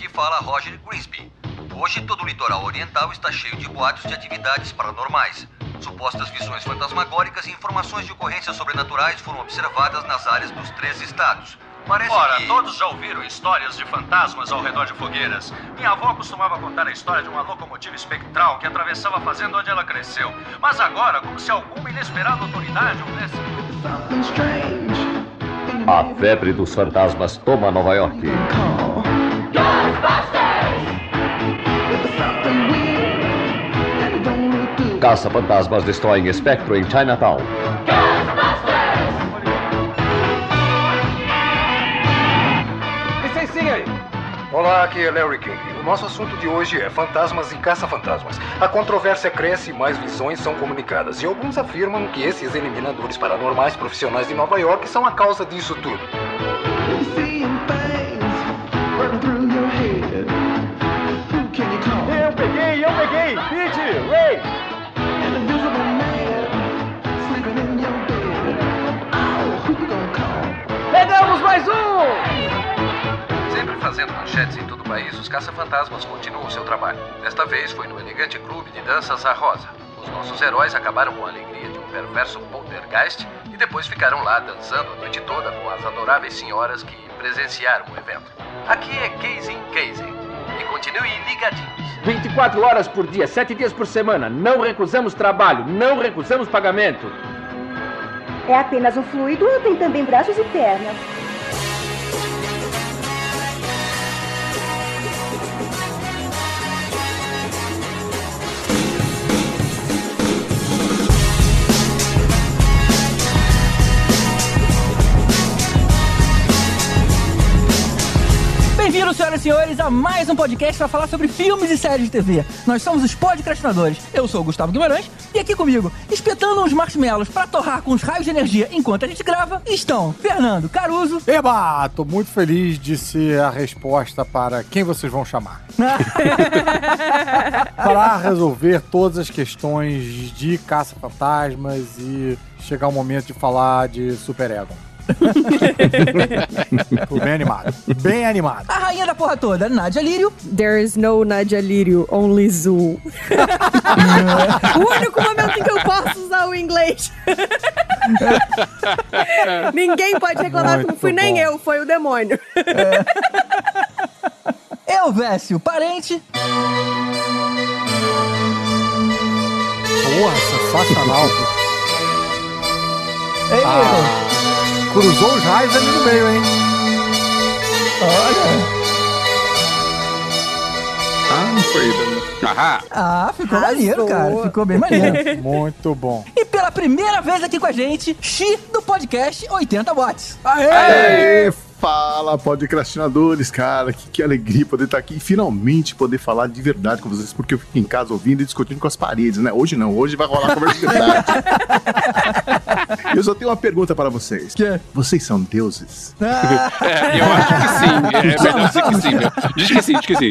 Aqui fala Roger Grisby. Hoje todo o litoral oriental está cheio de boatos de atividades paranormais. Supostas visões fantasmagóricas e informações de ocorrências sobrenaturais foram observadas nas áreas dos três estados. Parece Ora, que... todos já ouviram histórias de fantasmas ao redor de fogueiras. Minha avó costumava contar a história de uma locomotiva espectral que atravessava a fazenda onde ela cresceu. Mas agora, como se alguma inesperada autoridade houvesse. A febre dos fantasmas toma Nova York. Caça-fantasmas destroem espectro em Chinatown. Licencinha aí. Olá, aqui é Larry King. O nosso assunto de hoje é fantasmas e caça-fantasmas. A controvérsia cresce e mais visões são comunicadas. E alguns afirmam que esses eliminadores paranormais profissionais de Nova York são a causa disso tudo. Eu mais um! Sempre fazendo manchetes em todo o país, os caça-fantasmas continuam seu trabalho. Desta vez foi no elegante clube de danças A Rosa. Os nossos heróis acabaram com a alegria de um perverso poltergeist e depois ficaram lá dançando a noite toda com as adoráveis senhoras que presenciaram o evento. Aqui é Casey Casey. E continue ligadinhos. 24 horas por dia, 7 dias por semana. Não recusamos trabalho, não recusamos pagamento. É apenas um fluido ou tem também braços e pernas? Bem-vindos, senhoras e senhores, a mais um podcast para falar sobre filmes e séries de TV. Nós somos os podcastinadores. Eu sou o Gustavo Guimarães e aqui comigo, espetando uns marshmallows para torrar com os raios de energia enquanto a gente grava, estão Fernando Caruso. Eba, tô muito feliz de ser a resposta para quem vocês vão chamar. para resolver todas as questões de caça-fantasmas e chegar o momento de falar de Super Egon. Bem animado. Bem animado. A rainha da porra toda, Nádia Lírio. There is no Nadia Lírio, only Zoo. o único momento em que eu posso usar o inglês. Ninguém pode reclamar que não fui nem bom. eu, foi o demônio. Elvésio, parente. Porra, sensacional. Ei, Ah. Cruzou os raios ali no meio, hein? olha. Ah, não foi. Ahá! Ah, ficou Arrasou. maneiro, cara. Ficou bem maneiro. Muito bom. e pela primeira vez aqui com a gente, Xi do podcast 80 Watts. Aê! Fala, podcastinadores, cara. Que, que alegria poder estar aqui e finalmente poder falar de verdade com vocês, porque eu fico em casa ouvindo e discutindo com as paredes, né? Hoje não, hoje vai rolar conversa de verdade. eu só tenho uma pergunta para vocês. Que? Vocês são deuses? É, eu acho que sim. É melhor dizer que sim. meu. Diz que sim, diz que sim.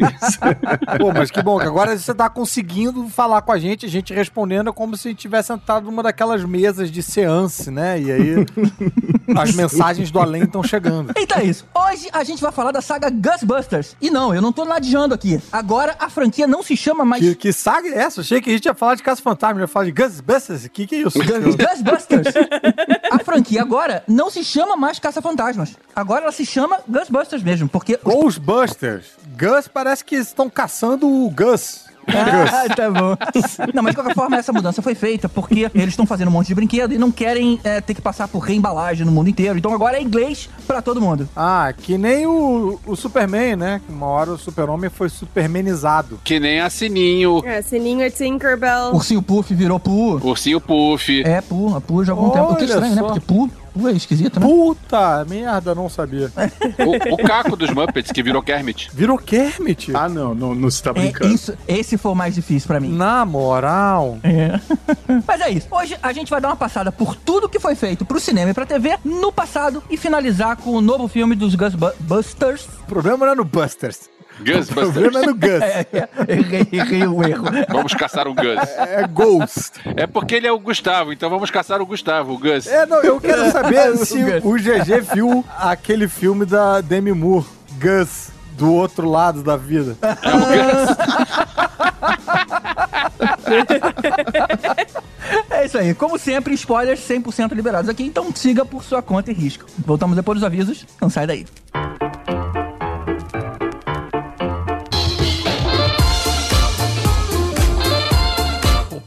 Pô, mas que bom que agora você tá conseguindo falar com a gente, a gente respondendo como se a gente tivesse sentado numa daquelas mesas de seance, né? E aí as mensagens do além estão chegando. Então é isso. Hoje a gente vai falar da saga Ghostbusters. E não, eu não tô ladeando aqui. Agora a franquia não se chama mais Que, que saga é essa? Achei que a gente ia falar de Caça Fantasma, ia falar de Ghostbusters. O que, que é isso? Ghostbusters. a franquia agora não se chama mais Caça-Fantasmas. Agora ela se chama Ghostbusters mesmo, porque... os- Ghostbusters. Gus parece que estão caçando o Gus. Ah, tá bom. Não, mas de qualquer forma, essa mudança foi feita porque eles estão fazendo um monte de brinquedo e não querem é, ter que passar por reembalagem no mundo inteiro. Então agora é inglês pra todo mundo. Ah, que nem o, o Superman, né? Uma hora o super-homem foi supermanizado. Que nem a Sininho, É, Sininho é Tinkerbell. Ursinho Puff virou Pu. Ursinho Puff. É, Pu. A Pu já há algum tempo. O que é Olha estranho, né? só. Porque Pu, Pu é esquisito, né? Puta merda, não sabia. O, o Caco dos Muppets, que virou Kermit. Virou Kermit? Ah, não, não, não se tá É, brincando. isso, esse foi o mais difícil pra mim. Na moral. É. Mas é isso. Hoje a gente vai dar uma passada por tudo que foi feito pro cinema e pra TV no passado e finalizar com o novo filme dos Ghostbusters. O problema não é no Busters. O Ghostbusters. problema é no Gus. É, é, errei, o erro. Vamos caçar o Gus. É Ghost. É porque ele é o Gustavo, então vamos caçar o Gustavo, o Gus. É, não, eu quero saber O se Gus. o GG viu aquele filme da Demi Moore, Gus, do outro lado da vida. É isso aí. Como sempre, spoilers 100% liberados aqui, então siga por sua conta e risco. Voltamos depois dos avisos, não sai daí.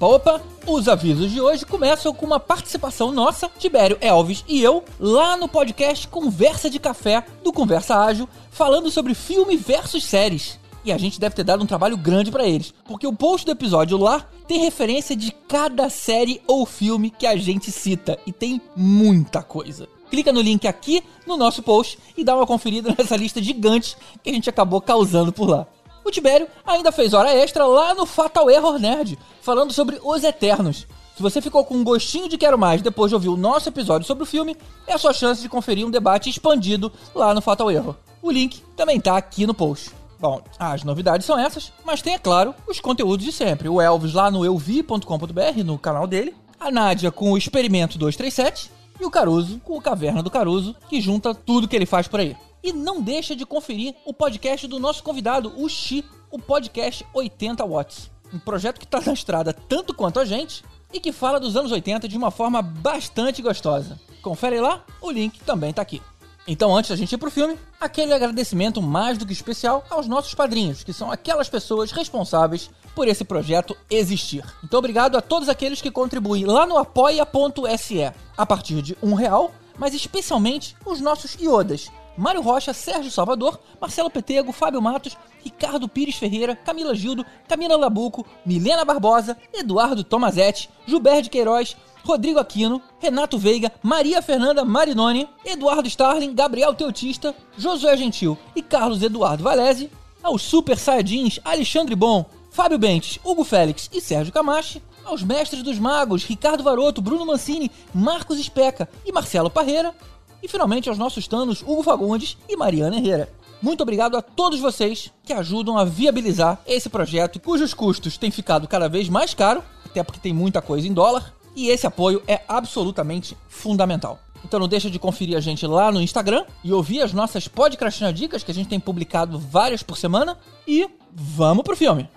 Opa, opa! Os avisos de hoje começam com uma participação nossa, Tibério Elvis e eu, lá no podcast Conversa de Café do Conversa Ágil, falando sobre filme versus séries. E a gente deve ter dado um trabalho grande pra eles, porque o post do episódio lá tem referência de cada série ou filme que a gente cita, e tem muita coisa. Clica no link aqui no nosso post e dá uma conferida nessa lista gigante que a gente acabou causando por lá. O Tibério ainda fez hora extra lá no Fatal Error Nerd, falando sobre Os Eternos. Se você ficou com um gostinho de quero mais depois de ouvir o nosso episódio sobre o filme, é a sua chance de conferir um debate expandido lá no Fatal Error. O link também tá aqui no post. Bom, as novidades são essas, mas tem, é claro, os conteúdos de sempre. O Elvis lá no euvi.com.br, no canal dele, a Nádia com o Experimento 237 e o Caruso com o Caverna do Caruso, que junta tudo que ele faz por aí. E não deixa de conferir o podcast do nosso convidado, o Xi, o podcast 80 Watts. Um projeto que está na estrada tanto quanto a gente e que fala dos anos 80 de uma forma bastante gostosa. Confere lá, o link também tá aqui. Então, antes da gente ir pro filme, aquele agradecimento mais do que especial aos nossos padrinhos, que são aquelas pessoas responsáveis por esse projeto existir. Então, obrigado a todos aqueles que contribuem lá no apoia.se a partir de um real, mas especialmente os nossos iodas. Mário Rocha, Sérgio Salvador, Marcelo Petego, Fábio Matos, Ricardo Pires Ferreira, Camila Gildo, Camila Labuco, Milena Barbosa, Eduardo Tomazetti, Gilberto Queiroz, Rodrigo Aquino, Renato Veiga, Maria Fernanda Marinoni, Eduardo Starling, Gabriel Teutista, Josué Gentil e Carlos Eduardo Valese, aos Super Saiyajins Alexandre Bom, Fábio Bentes, Hugo Félix e Sérgio Camachi, aos Mestres dos Magos Ricardo Varoto, Bruno Mancini, Marcos Especa e Marcelo Parreira, e finalmente aos nossos tanos Hugo Fagundes e Mariana Herrera. Muito obrigado a todos vocês que ajudam a viabilizar esse projeto, cujos custos têm ficado cada vez mais caro, até porque tem muita coisa em dólar, e esse apoio é absolutamente fundamental. Então não deixa de conferir a gente lá no Instagram e ouvir as nossas podcastina dicas que a gente tem publicado várias por semana e vamos pro filme.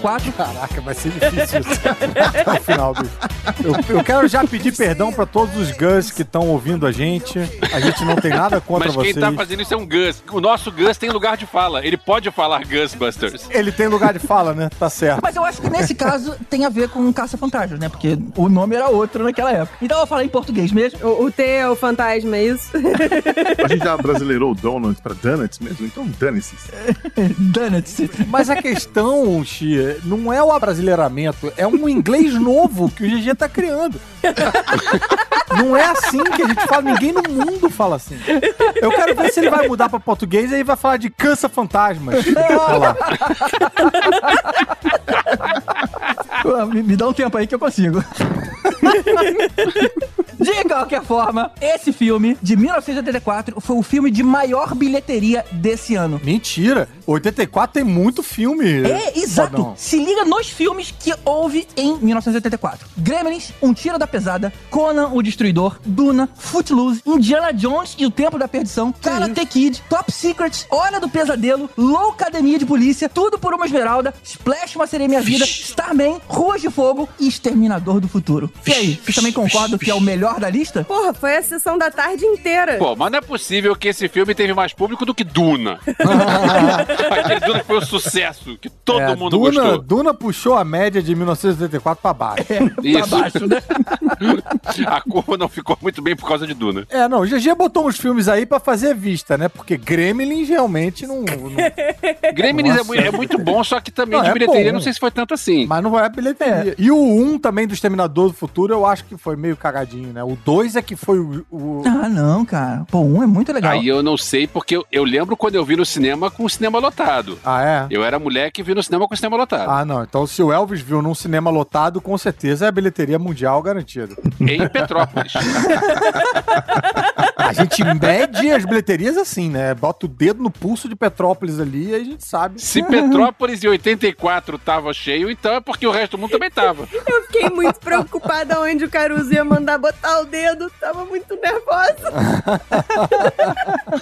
1984. Caraca, vai ser difícil isso. Até o final, bicho. Eu, eu quero já pedir perdão pra todos os Gus que estão ouvindo a gente. A gente não tem nada contra Mas quem vocês. tá fazendo isso é um Gus. O nosso Gus tem lugar de fala. Ele pode falar Gusbusters. Ele tem lugar de fala, né? Tá certo. Mas eu acho que nesse caso tem a ver com Caça-Fantasmas, né? Porque o nome era outro naquela época. Então eu vou falar em português mesmo. O, o T é o fantasma, é isso? A gente já brasileirou o Donut pra Donuts mesmo, então dane-se. Donuts. Mas a questão, Xia, não é o abrasileiramento, é um inglês novo que o GG tá criando. Não é assim que a gente fala, ninguém no mundo fala assim. Eu quero ver se ele vai mudar pra português e aí vai falar de cansa-fantasmas. Olha lá. Pô, Me, me dá um tempo aí que eu consigo. De qualquer forma, esse filme de 1984 foi o filme de maior bilheteria desse ano. Mentira, 84 tem muito filme. É, exato. Fodão. Se liga nos filmes que houve em 1984. Gremlins, Um Tiro da Pesada, Conan o Destruidor, Duna, Footloose, Indiana Jones e o Tempo da Perdição, Karate Kid, Top Secret, Hora do Pesadelo, Loucademia de Polícia, Tudo por uma Esmeralda, Splash Uma Sereia Minha Vida, Starman, Ruas de Fogo e Exterminador do Futuro. E aí, vocês também concordam que é o melhor da lista? Porra, foi a sessão da tarde inteira. Pô, mas não é possível que esse filme teve mais público do que Duna. Aquele Duna foi um sucesso, que todo É, mundo Duna, gostou. Duna puxou a média de 1984 pra baixo. Isso. Baixo, né? A curva não ficou muito bem por causa de Duna. É, não, o GG botou uns filmes aí pra fazer vista, né? Porque Gremlins realmente não. não- Gremlins é, é muito bom, só que também Não, de é bilheteria bom. não sei se foi tanto assim. Mas não é bilheteria. E o 1 também do Exterminador do Futuro, eu acho que foi meio cagadinho, né? O 2 é que foi o. o- Ah, não, cara. Pô, um é muito legal. Aí eu não sei, porque eu, eu lembro quando eu vi no cinema com o cinema lotado. Ah, é? Eu era moleque e vi no cinema com o cinema lotado. Ah, não. Então, se o Elvis viu num cinema lotado, com certeza é a bilheteria mundial garantida. Em Petrópolis. A gente mede as bilheterias assim, né? Bota o dedo no pulso de Petrópolis ali e aí a gente sabe. Se Petrópolis em 84 tava cheio, então é porque o resto do mundo também tava. Eu fiquei muito preocupada onde o Caruso ia mandar botar o dedo. Tava muito nervosa.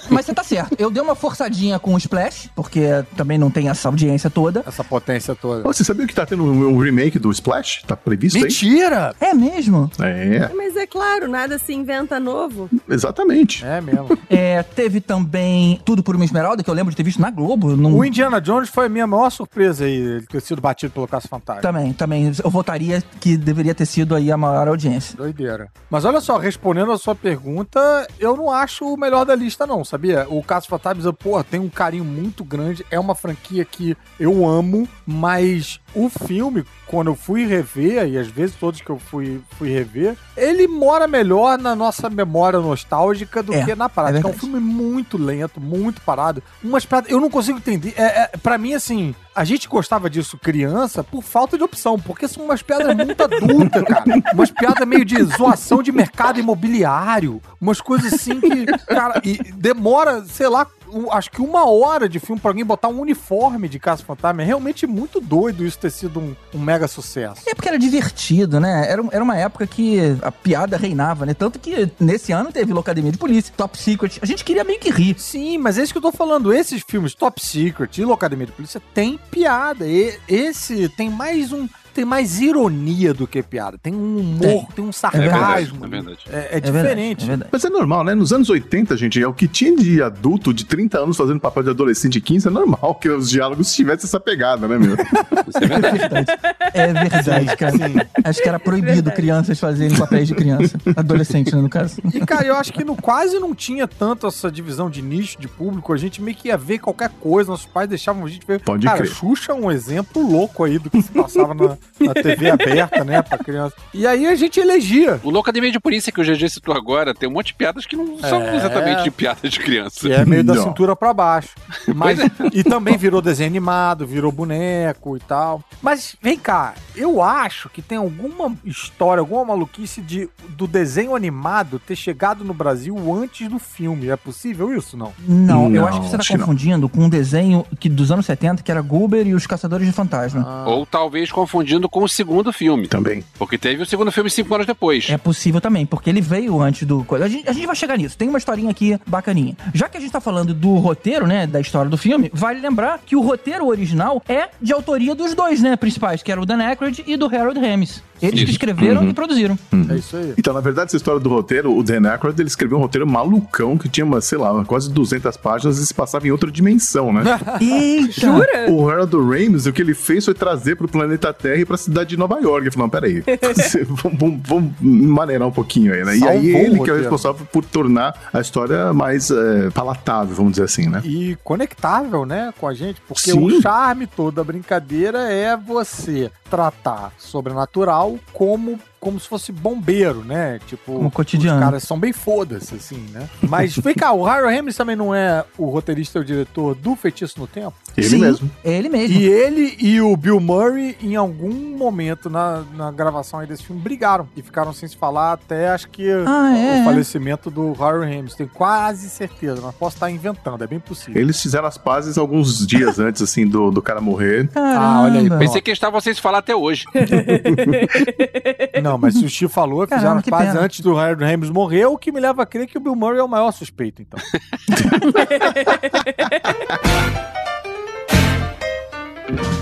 Mas você tá certo. Eu dei uma forçadinha com o Splash, porque também não tem essa audiência toda. Essa potência toda. Você sabia que tá tendo um um remake do Splash? Tá previsto Mentira! É mesmo? É, Mas é claro, nada se inventa novo. exatamente. É mesmo. É, teve também Tudo por uma Esmeralda, que eu lembro de ter visto na Globo. Num... O Indiana Jones foi a minha maior surpresa aí, ele ter sido batido pelo Caça Fantasma. Também, também. Eu votaria que deveria ter sido aí a maior audiência. Doideira. Mas olha só, respondendo a sua pergunta, eu não acho o melhor da lista, não, sabia? O Caso Fantasma, pô, tem um carinho muito grande. É uma franquia que eu amo, mas o filme, quando eu fui rever, e às vezes todos que eu fui, fui rever, ele mora melhor na nossa memória nostálgica do É, que na é prática. É, um verdade. filme muito lento, muito parado. Umas piadas. Eu não consigo entender. É, é, pra mim, assim, a gente gostava disso criança por falta de opção, porque são umas piadas muito adultas, cara. Umas piadas meio de zoação de mercado imobiliário. Umas coisas assim que, cara, e demora, sei lá, um- acho que uma hora de filme pra alguém botar um uniforme de Caça Fantasma. É realmente muito doido isso ter sido um, um mega sucesso. É porque era divertido, né? Era, era uma época que a piada reinava, né? Tanto que nesse ano teve Locademia de Polícia, Top Secret. A gente queria meio que rir. Sim, mas é isso que eu tô falando. Esses filmes Top Secret e Locademia de Polícia tem piada. E esse tem mais um. Tem mais ironia do que piada. Tem um humor, tem, um sarcasmo. É verdade. É, é diferente. Mas é normal, né? Nos anos 80, gente, é o que tinha de adulto de 30 anos fazendo papel de adolescente de 15, é normal que os diálogos tivessem essa pegada, né, meu? É verdade, cara. Acho que era proibido crianças fazerem papéis de criança. Adolescente, né, no caso. E, cara, eu acho que no, quase não tinha tanto essa divisão de nicho, de público. A gente meio que ia ver qualquer coisa. Nossos pais deixavam a gente ver. Pode cara, crer. Xuxa é um exemplo louco aí do que se passava na, na TV aberta, né, pra criança. E aí a gente elegia. O Locademia de Polícia que o GG citou agora tem um monte de piadas que não são É. exatamente de piada de criança. Que é meio da Não. cintura pra baixo. Mas, e também virou desenho animado, virou boneco e tal. Mas vem cá, eu acho que tem alguma história, alguma maluquice de, do desenho animado ter chegado no Brasil antes do filme. É possível isso, não? Não, eu Não, acho que você tá que não. confundindo com um desenho que, dos anos 70, que era Goober e os Caçadores de Fantasma. Ou talvez confundindo com o segundo filme. Também. Porque teve o segundo filme cinco anos depois. É possível também, porque ele veio antes do. A gente, a gente vai chegar nisso. Tem uma historinha aqui bacaninha. Já que a gente tá falando do roteiro, né? Da história do filme, vale lembrar que o roteiro original é de autoria dos dois, né? Principais, que era o Dan Aykroyd e do Harold Ramis. Eles que escreveram Uhum. e produziram. É isso aí. Então, na verdade, essa história do roteiro, o Dan Aykroyd, ele escreveu um roteiro malucão que tinha, uma, sei lá, quase 200 páginas e se passava em outra dimensão, né? Eita! Jura? O Harold Ramis, o que ele fez foi trazer pro planeta Terra e pra cidade de Nova York. Ele falou, não, peraí, vamos, vamos, vamos maneirar um pouquinho aí, né? E aí ele que é o roteiro. responsável por tornar a história mais é, palatável, vamos dizer assim, né? E conectável, né, com a gente, porque Sim. o charme todo da brincadeira é você tratar sobrenatural como como se fosse bombeiro, né? Tipo, Como cotidiano. os caras são bem foda-se, assim, né? Mas vem cá, o Harold Ramis também não é o roteirista e o diretor do Feitiço no Tempo? Ele Sim, mesmo. É ele mesmo. E ele e o Bill Murray, em algum momento na, na gravação aí desse filme, brigaram e ficaram sem se falar até acho que Ah, é, o é. falecimento do Harold Ramis. Tenho quase certeza, mas posso estar inventando, é bem possível. Eles fizeram as pazes alguns dias antes, assim, do, do cara morrer. Ah, olha aí, Caramba. Pensei que eles estavam sem se falar até hoje. Não, mas se o Steve falou, fizeram Caramba, as que pena. antes do Harold Ramis morrer, o que me leva a crer que o Bill Murray é o maior suspeito, então.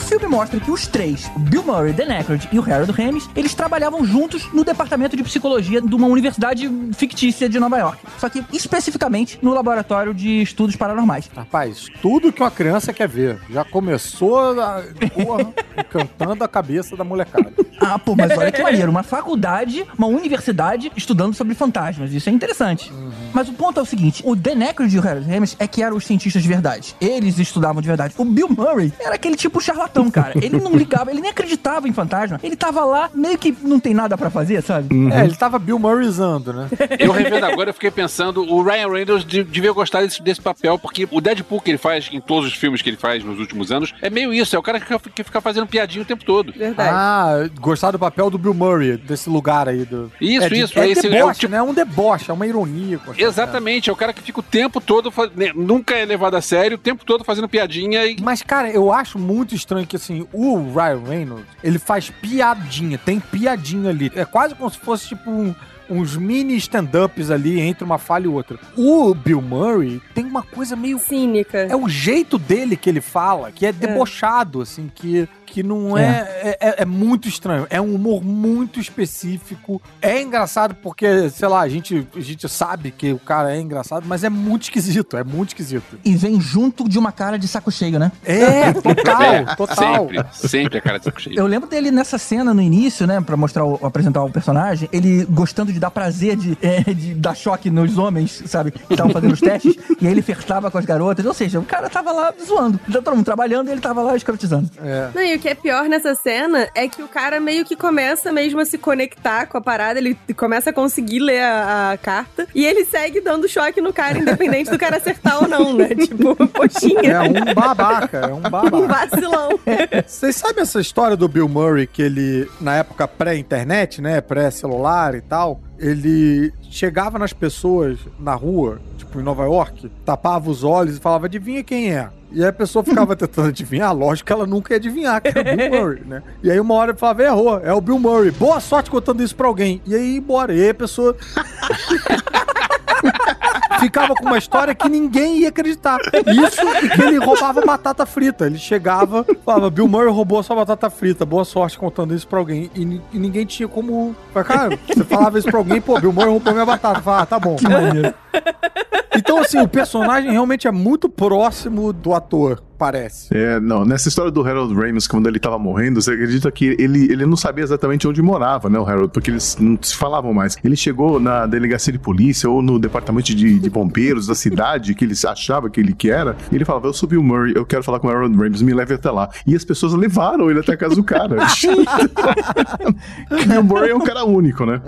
filme mostra que os três, o Bill Murray, Dan Aykroyd e o Harold Ramis, eles trabalhavam juntos no departamento de psicologia de uma universidade fictícia de Nova York. Só que especificamente no laboratório de estudos paranormais. Rapaz, tudo que uma criança quer ver. Já começou a, porra, encantando a cabeça da molecada. Ah, pô, mas olha que maneiro. Uma faculdade, uma universidade estudando sobre fantasmas. Isso é interessante. Mas o ponto é o seguinte: o Aykroyd e o Harold Ramis é que eram os cientistas de verdade. Eles estudavam de verdade. O Bill Murray era aquele tipo charlatão, cara. Ele não ligava, ele nem acreditava em fantasma. Ele tava lá, meio que não tem nada pra fazer, sabe? É, ele tava Bill Murrayzando, né? Eu revendo agora, eu fiquei pensando, o Ryan Reynolds de- devia gostar desse, desse papel, porque o Deadpool que ele faz em todos os filmes que ele faz nos últimos anos é meio isso, é o cara que fica, que fica fazendo piadinha o tempo todo. Verdade. Ah, gostar do papel do Bill Murray, desse lugar aí. Do... Isso, é de- isso, É esse é o deboche, tipo- né? É um deboche, é uma ironia. As Exatamente, é o cara que fica o tempo todo, né, nunca é levado a sério, o tempo todo fazendo piadinha e. Mas, cara, eu acho muito estranho que, assim, o Ryan Reynolds, ele faz piadinha, tem piadinha ali. É quase como se fosse, tipo, um- uns mini stand-ups ali entre uma falha e outra. O Bill Murray tem uma coisa meio... Cínica. É o jeito dele que ele fala, que é debochado, assim, que, que não é é. é... é muito estranho. É um humor muito específico. É engraçado porque, sei lá, a gente, a gente sabe que o cara é engraçado, mas é muito esquisito, é muito esquisito. E vem junto de uma cara de saco cheio, né? É, total, É, total. Sempre, sempre a cara de saco cheio. Eu lembro dele nessa cena no início, né, Pra mostrar o, apresentar o personagem, ele gostando de dar prazer de, é, de dar choque nos homens, sabe, que estavam fazendo os testes, e aí ele flertava com as garotas, ou seja, o cara tava lá zoando, todo mundo trabalhando e ele tava lá escrotizando. Não, e o que é pior nessa cena é que o cara meio que começa mesmo a se conectar com a parada, ele começa a conseguir ler a, a carta e ele segue dando choque no cara, independente do cara acertar ou não, né? Tipo, poxinha. É um babaca, é um Um babaca. vacilão. Vocês sabem essa história do Bill Murray, que ele, na época pré-internet, né, pré-celular e tal, ele chegava nas pessoas na rua, tipo em Nova York, tapava os olhos e falava, adivinha quem é? E a pessoa ficava tentando adivinhar, lógico que ela nunca ia adivinhar que era o Bill Murray, né? E aí uma hora ele falava, errou, é o Bill Murray, boa sorte contando isso pra alguém. E aí embora, e aí a pessoa... ficava com uma história que ninguém ia acreditar. Isso e que ele roubava batata frita. Ele chegava, falava, Bill Murray roubou a sua batata frita. Boa sorte contando isso pra alguém. E, e ninguém tinha como. Cara, você falava isso pra alguém, pô, Bill Murray roubou minha batata. Falava, ah, tá bom. Que maneiro. Então, assim, o personagem realmente é muito próximo do ator, parece. É, não, nessa história do Harold Ramis, quando ele tava morrendo, você acredita que ele, ele não sabia exatamente onde morava, né, o Harold, porque eles não se falavam mais. Ele chegou na delegacia de polícia ou no departamento de, de bombeiros da cidade, que eles achavam que ele que era, e ele falava, eu subi o Murray, eu quero falar com o Harold Ramis, me leve até lá. E as pessoas levaram ele até a casa do cara. e o Murray é um cara único, né?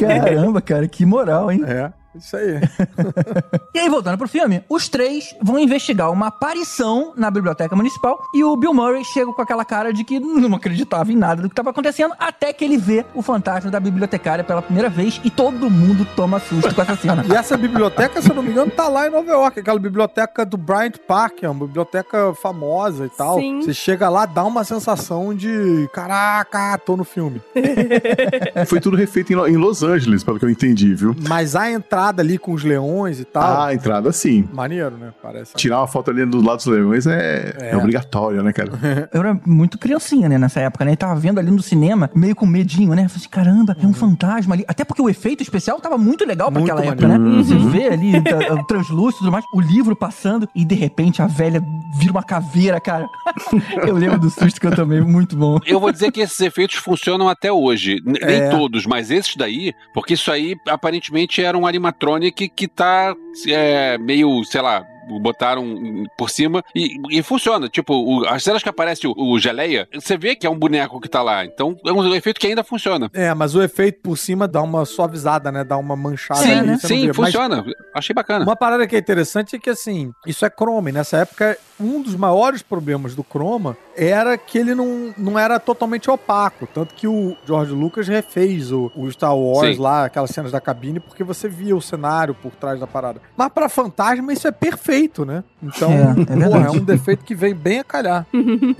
Caramba, cara, que moral, hein? É. Isso aí. E aí, voltando pro filme, os três vão investigar uma aparição na biblioteca municipal e o Bill Murray chega com aquela cara de que não acreditava em nada do que estava acontecendo, até que ele vê o fantasma da bibliotecária pela primeira vez e todo mundo toma susto com essa cena. E essa biblioteca, se eu não me engano, tá lá em Nova York. Aquela biblioteca do Bryant Park, é uma biblioteca famosa e tal. Sim. Você chega lá, dá uma sensação de caraca, tô no filme. Foi tudo refeito em Lo- em Los Angeles, pelo que eu entendi, viu? Mas a entrada ali com os leões e tal. Ah, a entrada sim. Maneiro, né? Parece. Tirar uma foto ali do lado dos leões é, é. É. obrigatório, né, cara? Eu era muito criancinha, né, nessa época, né? E tava vendo ali no cinema, meio com medinho, né? Falei assim, caramba, é um fantasma ali. Até porque o efeito especial tava muito legal pra Muito aquela época, né? maneiro. Você Uhum. vê ali tá, o translúcido e tudo mais, o livro passando e de repente a velha vira uma caveira, cara. eu lembro do susto que eu tomei, muito bom. Eu vou dizer que esses efeitos funcionam até hoje. N- É. Nem todos, mas esses daí, porque isso aí aparentemente era um animatronic que tá é, meio, sei lá. Botaram por cima e, e funciona. Tipo, o- as cenas que aparece o, o geleia, você vê que é um boneco que tá lá. Então é um efeito que ainda funciona. É, mas o efeito por cima dá uma suavizada, né? Dá uma manchada sim, ali, não sim, vê. Mas funciona. Achei bacana. Uma parada que é interessante é que, assim, isso é Chrome. Nessa época, um dos maiores problemas do Chroma era que ele não, não era totalmente opaco. Tanto que o George Lucas refez o, o Star Wars Sim. lá, aquelas cenas da cabine, porque você via o cenário por trás da parada. Mas pra fantasma, isso é perfeito, né? Então, É, é porra, é um defeito que vem bem a calhar.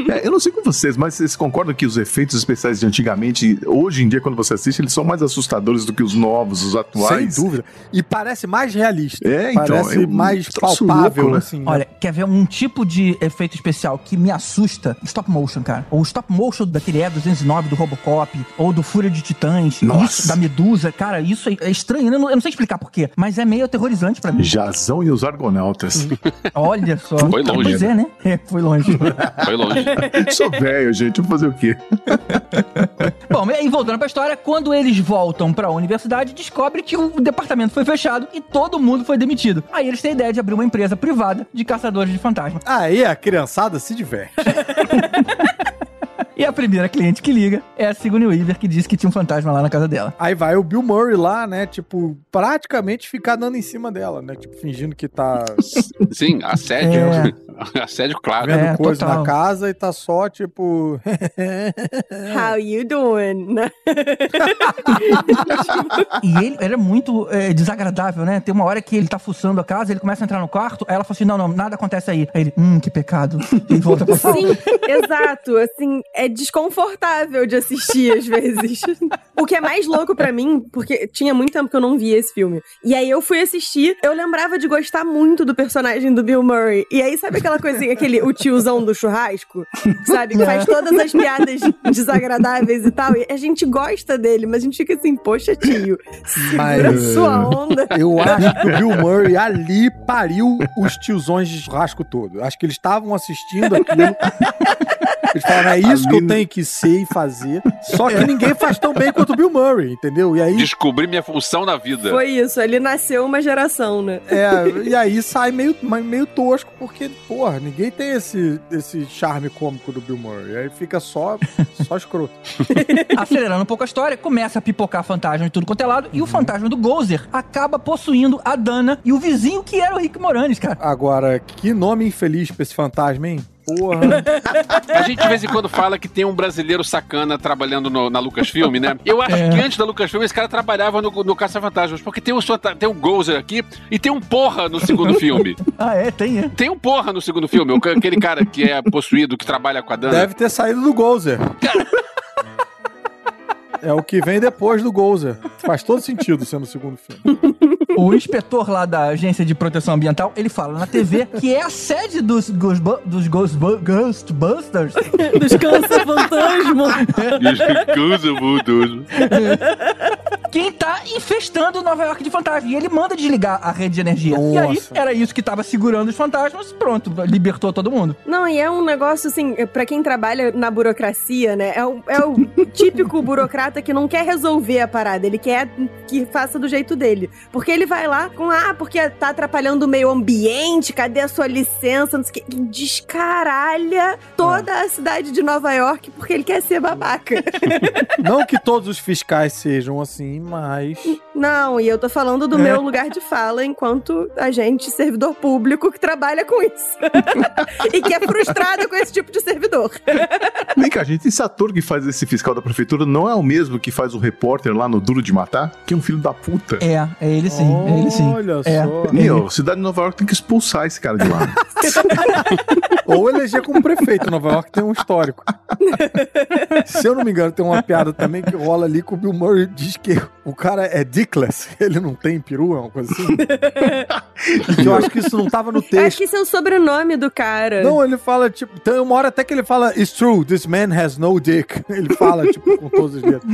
É, eu não sei com vocês, mas vocês concordam que os efeitos especiais de antigamente, hoje em dia, quando você assiste, eles são mais assustadores do que os novos, os atuais? Sem dúvida. E parece mais realista. É, então, Parece é um mais palpável, louco, né? assim. né? Olha, quer ver um tipo de efeito especial que me assusta stop motion, cara. O stop motion daquele E209 do Robocop, ou do Fúria de Titãs, Nossa. da Medusa, cara, isso é, é estranho. né? Eu não, eu não sei explicar porquê, mas é meio aterrorizante pra mim. Jazão e os Argonautas. Olha só. Foi longe, Pois né? é, né? É, foi longe. Foi longe. Sou velho, gente. Vou fazer o quê? Bom, e aí voltando pra história, quando eles voltam pra universidade, descobre que o departamento foi fechado e todo mundo foi demitido. Aí eles têm a ideia de abrir uma empresa privada de caçadores de fantasmas. Aí a criançada se diverte. E a primeira cliente que liga é a Sigourney Weaver, que disse que tinha um fantasma lá na casa dela. Aí vai o Bill Murray lá, né? Tipo, praticamente ficar dando em cima dela, né? Tipo, fingindo que tá Sim, assédio. Assédio, claro. vendo coisa na casa e tá só, tipo. How you doing? E ele era muito é, desagradável, né? Tem uma hora que ele tá fuçando a casa, ele começa a entrar no quarto, aí ela fala assim: não, não, nada acontece aí. Aí ele, hum, que pecado. E volta pra sala. Sim, exato. Assim, é desconfortável de assistir às vezes. O que é mais louco pra mim, porque tinha muito tempo que eu não via esse filme. E aí eu fui assistir, eu lembrava de gostar muito do personagem do Bill Murray. E aí, sabe aquela coisinha, aquele o tiozão do churrasco? Sabe? Que faz todas as piadas desagradáveis e tal. E a gente gosta dele, mas a gente fica assim, poxa, tio, segura a sua onda. Eu acho que o Bill Murray ali pariu os tiozões de churrasco todo. Acho que eles estavam assistindo aquilo. Eles falaram, é isso que eu tenho que ser e fazer. Só que ninguém faz tão bem quanto o Bill Murray, entendeu? E aí. Descobri minha função na vida. Foi isso, ali nasceu uma geração, né? É, e aí sai meio, meio tosco, porque, porra, ninguém tem esse, esse charme cômico do Bill Murray. Aí fica só, só escroto. Acelerando um pouco a história, começa a pipocar fantasma de tudo quanto é lado, e o fantasma do Gozer acaba possuindo a Dana e o vizinho que era o Rick Moranis, cara. Agora, que nome infeliz pra esse fantasma, hein? Porra. A gente de vez em quando fala que tem um brasileiro sacana trabalhando no- na Lucasfilm, né? Eu acho É. que antes da Lucasfilm esse cara trabalhava no, no Caça-Fantasmas, porque tem um, tem um Gozer aqui e tem um porra no segundo filme. Ah, é? Tem, é. Tem um porra no segundo filme, aquele cara que é possuído, que trabalha com a Dana. Deve ter saído do Gozer. É o que vem depois do Gozer. Faz todo sentido sendo o segundo filme. O inspetor lá da Agência de Proteção Ambiental, ele fala na TV que é a sede dos, Ghostbu- dos Ghostbu- Ghostbusters. dos caça-fantasma. Coisa bondosa. Quem tá infestando Nova York de fantasmas. E ele manda desligar a rede de energia. E aí, Nossa. era isso que tava segurando os fantasmas. Pronto, libertou todo mundo. Não, e é um negócio assim, pra quem trabalha na burocracia, né? É o, é o típico burocrata que não quer resolver a parada, ele quer que faça do jeito dele. Porque ele vai lá com, ah, porque tá atrapalhando o meio ambiente, cadê a sua licença? Não sei o quê. E descaralha toda a cidade de Nova York porque ele quer ser babaca. Não que todos os fiscais sejam assim, mas. Não, e eu tô falando do É. meu lugar de fala enquanto agente servidor público que trabalha com isso. e que é frustrada com esse tipo de servidor. Vem cá, gente, esse ator que faz esse fiscal da prefeitura não é o mesmo que faz o repórter lá no Duro de Matar? Que é um filho da puta. É, é ele sim, é ele sim. Olha É. só. Meu, cidade de Nova York tem que expulsar esse cara de lá. Ou eleger como prefeito. Nova York tem um histórico. Se eu não me engano, tem uma piada também que rola ali que o Bill Murray diz que o cara é dickless, ele não tem peru, é uma coisa assim. Eu acho que isso não tava no Eu acho texto. que esse é o sobrenome do cara. Não, ele fala, tipo, tem uma hora até que ele fala, It's true, this man has no dick. Ele fala, tipo, com todas as letras.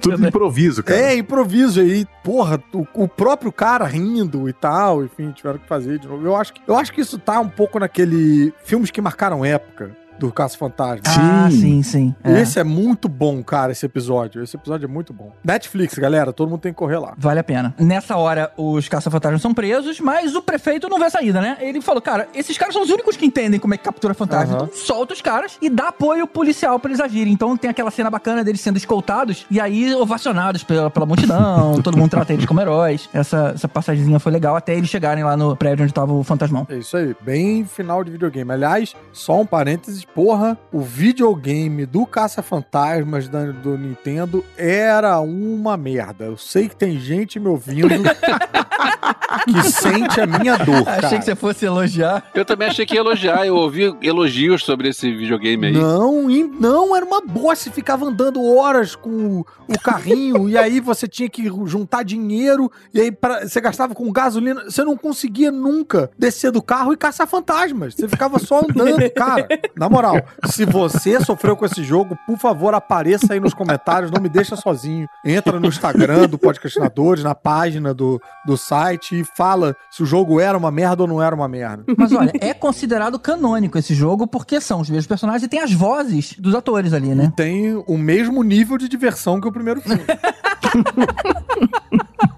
Tudo improviso, cara. É, improviso aí, porra, o, o próprio cara rindo e tal, enfim, tiveram que fazer de novo. Eu acho que, eu acho que isso tá um pouco naquele filmes que marcaram época do Caça Fantasma. Ah, sim, sim. É. Esse é muito bom, cara, esse episódio. Esse episódio é muito bom. Netflix, galera, todo mundo tem que correr lá. Vale a pena. Nessa hora, os caça-fantasmas são presos, mas o prefeito não vê saída, né? Ele falou, cara, esses caras são os únicos que entendem como é que captura fantasma. Aham. Então solta os caras e dá apoio policial pra eles agirem. Então tem aquela cena bacana deles sendo escoltados e aí ovacionados pela, pela multidão, todo mundo trata eles como heróis. Essa, essa passagemzinha foi legal até eles chegarem lá no prédio onde tava o fantasmão. É isso aí, bem final de videogame. Aliás, só um parênteses, porra, o videogame do Caça-Fantasmas da- do Nintendo era uma merda. Eu sei que tem gente me ouvindo que sente a minha dor, cara. Achei que você fosse elogiar. Eu também achei que ia elogiar. Eu ouvi elogios sobre esse videogame aí. Não, e- não, era uma boa. Você ficava andando horas com o, o carrinho e aí você tinha que juntar dinheiro e aí pra- você gastava com gasolina. Você não conseguia nunca descer do carro e caçar fantasmas. Você ficava só andando, cara. Na moral, se você sofreu com esse jogo, por favor, apareça aí nos comentários. Não me deixa sozinho. Entra no Instagram do Podcastinadores, na página do, do site e fala se o jogo era uma merda ou não era uma merda. Mas olha, é considerado canônico esse jogo porque são os mesmos personagens e tem as vozes dos atores ali, né? Tem o mesmo nível de diversão que o primeiro filme.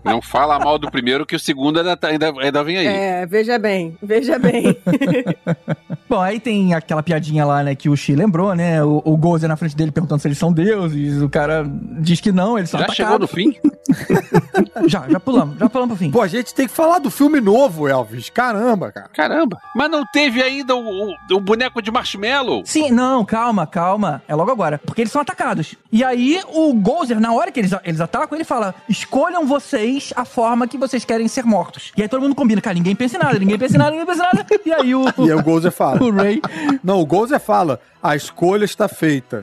Não fala mal do primeiro, que o segundo ainda, tá- ainda, ainda vem aí. É, veja bem, veja bem. Bom, aí tem aquela piadinha lá, né, que o Xi lembrou, né? O, o Gozer na frente dele perguntando se eles são deuses. O cara diz que não, eles são Já chegou no atacados. fim? Já, já pulamos, já pulamos pro fim. Pô, a gente tem que falar do filme novo, Elvis. Caramba, cara. Caramba. Mas não teve ainda o, o- o boneco de marshmallow? Sim, não, calma, calma. É logo agora. Porque eles são atacados. E aí, o Gozer, na hora que eles, eles atacam, ele fala: escolham vocês a forma que vocês querem ser mortos. E aí todo mundo combina, cara, ninguém pensa em nada, ninguém pensa em nada, ninguém pensa em nada. E aí o. E aí o Gozer fala. O Ray. Não, o Gozer fala. A escolha está feita.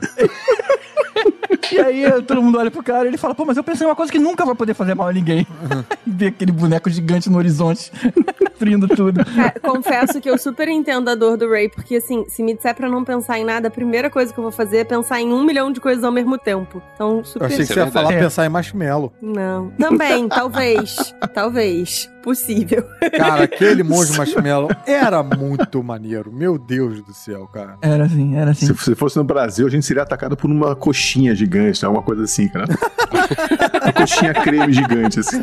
E aí todo mundo olha pro cara e ele fala, pô, mas eu pensei em uma coisa que nunca vai poder fazer mal a ninguém. e vê aquele boneco gigante no horizonte, frindo tudo. Confesso que eu super entendo a dor do Ray, porque assim, se me disser pra não pensar em nada, a primeira coisa que eu vou fazer é pensar em um milhão de coisas ao mesmo tempo. Então, Eu super. achei que você ia verdade. falar É. pensar em marshmallow. Não. Também, talvez. talvez. Possível. Cara, aquele monge marshmallow era muito maneiro. Meu Deus do céu, cara. Era assim, era assim. Se, se fosse no Brasil, a gente seria atacado por uma coxinha gigante, alguma coisa assim, cara. uma coxinha creme gigante, assim.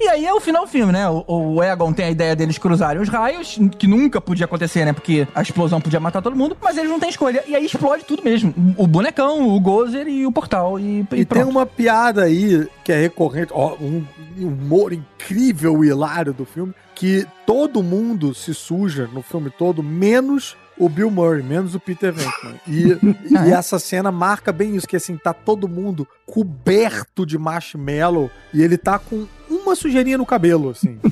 E aí é o final do filme, né? O, o Egon tem a ideia deles cruzarem os raios, que nunca podia acontecer, né? Porque a explosão podia matar todo mundo, mas eles não têm escolha. E aí explode tudo mesmo. O bonecão, o Gozer e o portal. E, E e tem uma piada aí que é recorrente, ó, um humor incrível e hilário do filme, que todo mundo se suja no filme todo, menos o Bill Murray, menos o Peter Venkman. E, Ah, e é? essa cena marca bem isso, que assim, tá todo mundo coberto de marshmallow e ele tá com uma sujeirinha no cabelo, assim.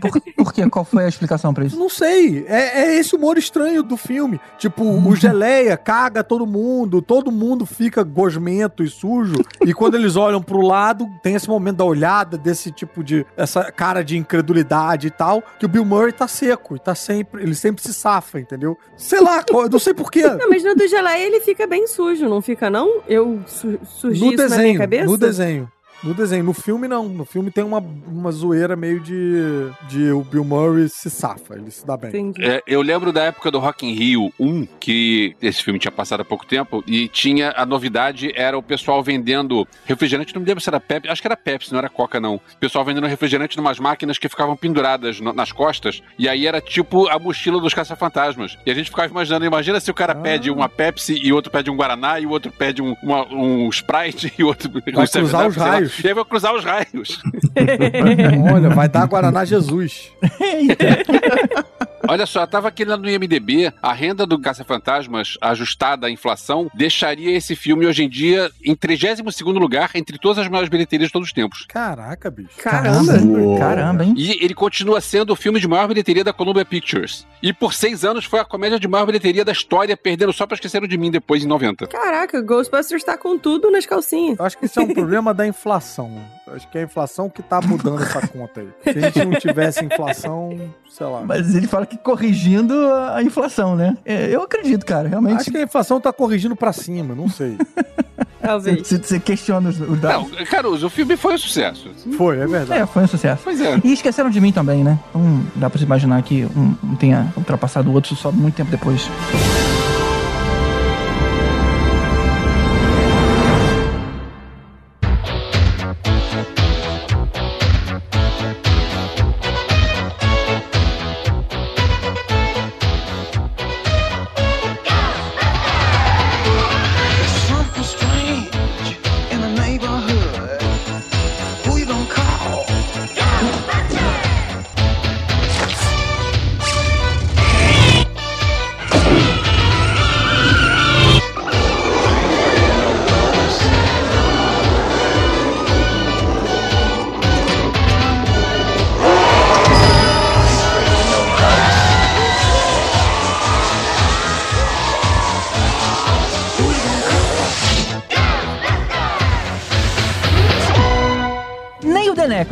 Por, por quê? Qual foi a explicação pra isso? Não sei. É, é esse humor estranho do filme. Tipo, o geleia caga todo mundo, todo mundo fica gosmento e sujo. E quando eles olham pro lado, tem esse momento da olhada, desse tipo de. essa cara de incredulidade e tal, que o Bill Murray tá seco. E tá sempre. Ele sempre se safa, entendeu? Sei lá, eu não sei porquê. Não, mas no do geleia ele fica bem sujo, não fica, não? Eu su surgi No isso na minha desenho, cabeça? no desenho. No desenho. No filme, não. No filme tem uma, uma zoeira meio de. de o Bill Murray se safa, ele se dá bem. É, eu lembro da época do Rock in Rio 1, que esse filme tinha passado há pouco tempo, e tinha a novidade, era o pessoal vendendo refrigerante, não me lembro se era Pepsi, acho que era Pepsi, não era Coca não. O pessoal vendendo refrigerante numas máquinas que ficavam penduradas no- nas costas, e aí era tipo a mochila dos caça-fantasmas. E a gente ficava imaginando, imagina se o cara pede uma Pepsi, e outro pede um Guaraná, e o outro pede um, uma- um Sprite, e o outro um Vai 7-Up, cruzar os raios. E aí vai cruzar os raios. Olha, vai dar Guaraná Jesus. Olha só, eu tava aqui lá no IMDB, a renda do Caça-Fantasmas ajustada à inflação deixaria esse filme hoje em dia em 32º lugar entre todas as maiores bilheterias de todos os tempos. Caraca, bicho. Caramba. Caramba, hein? E ele continua sendo o filme de maior bilheteria da Columbia Pictures. E por seis anos foi a comédia de maior bilheteria da história, perdendo só pra Esqueceram de Mim depois, em 90. Caraca, Ghostbusters tá com tudo nas calcinhas. Eu acho que isso é um problema da inflação. Acho que é a inflação que tá mudando essa conta aí. Se a gente não tivesse inflação, sei lá. Mas ele fala que corrigindo a inflação, né? É, eu acredito, cara, realmente. Acho que a inflação tá corrigindo pra cima, não sei. Talvez. Você, você questiona os, os dados. Não, Caruso, o filme foi um sucesso. Foi, é verdade. É, foi um sucesso. Pois é. E esqueceram de mim também, né? Então dá pra se imaginar que um, um tenha ultrapassado o outro só muito tempo depois.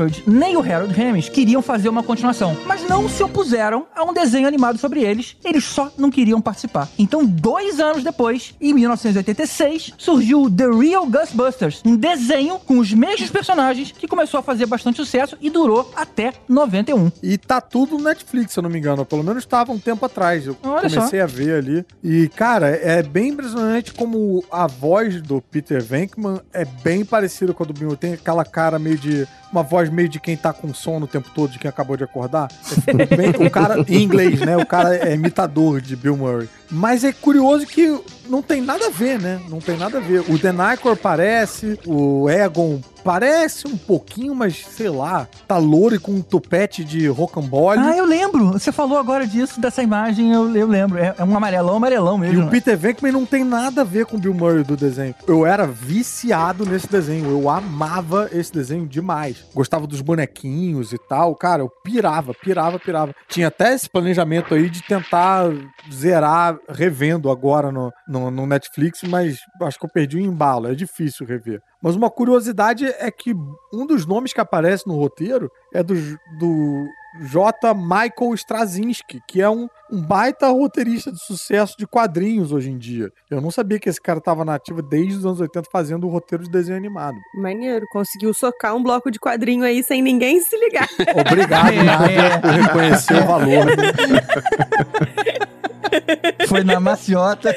Aykroyd nem o Harold Ramis queriam fazer uma continuação, mas não se opuseram a um desenho animado sobre eles, eles só não queriam participar. Então, dois anos depois, em 1986, surgiu The Real Ghostbusters, um desenho com os mesmos personagens que começou a fazer bastante sucesso e durou até 91. E tá tudo no Netflix, se eu não me engano. Pelo menos estava um tempo atrás. Eu Olha comecei só. a ver ali. E, cara, é bem impressionante como a voz do Peter Venkman é bem parecida com a do Bill. Tem aquela cara meio de. Uma voz meio de quem tá com sono o tempo todo, de quem acabou de acordar. O cara, em inglês, né? O cara é imitador de Bill Murray. Mas é curioso que não tem nada a ver, né? Não tem nada a ver. O Aykroyd parece, o Egon parece um pouquinho, mas sei lá, tá louro e com um tupete de rocambole. Ah, eu lembro. Você falou agora disso, dessa imagem, eu, eu lembro. É, é um amarelão, amarelão E mesmo. o Peter Venkman não tem nada a ver com o Bill Murray do desenho. Eu era viciado nesse desenho. Eu amava esse desenho demais. Gostava dos bonequinhos e tal. Cara, eu pirava, pirava, pirava. Tinha até esse planejamento aí de tentar zerar revendo agora no, no, no Netflix, mas acho que eu perdi o embalo. É difícil rever. Mas uma curiosidade é que um dos nomes que aparece no roteiro é do, do J. Michael Straczynski, que é um, um baita roteirista de sucesso de quadrinhos hoje em dia. Eu não sabia que esse cara estava nativo desde os anos 80 fazendo o roteiro de desenho animado. Maneiro, conseguiu socar um bloco de quadrinho aí sem ninguém se ligar. Obrigado, É, Nádia, por reconhecer o valor. Foi na maciota.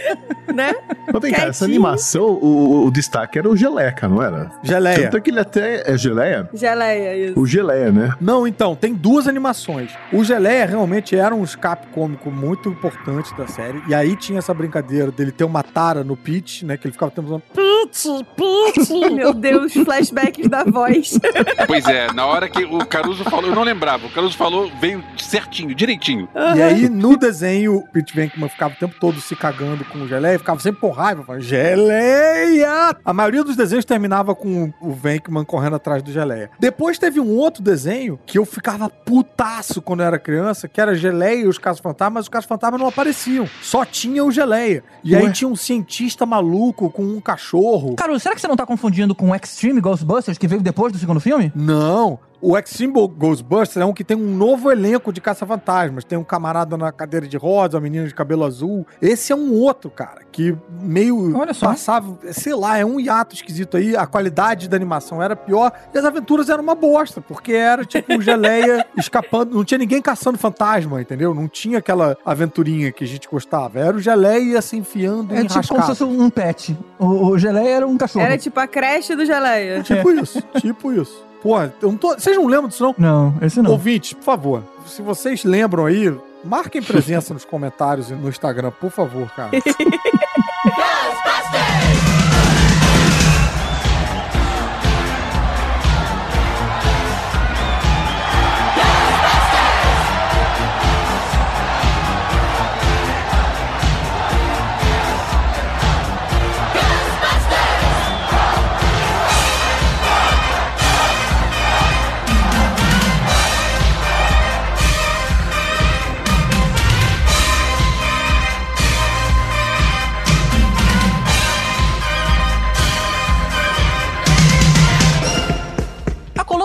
né? Mas vem cá, essa animação, o, o destaque era o Geleca, não era? Geleia. Tanto é que ele até. É Geleia? Geleia, isso. O Geleia, né? Não, então, tem duas animações. O Geleia realmente era um escape cômico muito importante da série. E aí tinha essa brincadeira dele ter uma tara no pitch, né? Que ele ficava tentando. Pete, pete. Meu Deus, flashbacks da voz. Pois é, na hora que o Caruso falou, eu não lembrava, o Caruso falou, veio certinho, direitinho. E aí, no desenho, o Pete Venkman ficava o tempo todo se cagando com o Geleia, ficava sempre com raiva, falando, Geleia! A maioria dos desenhos terminava com o Venkman correndo atrás do Geleia. Depois teve um outro desenho que eu ficava putaço quando eu era criança, que era Geleia e os Casos Fantasmas, mas os Casos Fantasmas não apareciam. Só tinha o Geleia. E aí Ué? tinha um cientista maluco com um cachorro. Cara, será que você não tá confundindo com o Extreme Ghostbusters, que veio depois do segundo filme? Não. O Extreme Ghostbusters é um que tem um novo elenco de caça-fantasmas. Tem um camarada na cadeira de rosa, uma menina de cabelo azul. Esse é um outro, cara, que meio Olha só. passava, sei lá, é um hiato esquisito aí. A qualidade da animação era pior e as aventuras eram uma bosta, porque era tipo um geleia escapando. Não tinha ninguém caçando fantasma, entendeu? Não tinha aquela aventurinha que a gente gostava. Era o geleia se enfiando É em tipo como se rascado. fosse um pet. O, o Geleia era um cachorro. Era tipo a creche do Geleia. Tipo isso, tipo isso. Pô, eu não tô... vocês não lembram disso, não? Não, esse não. Ouvintes, por favor, se vocês lembram aí, marquem presença nos comentários e no Instagram, por favor, cara.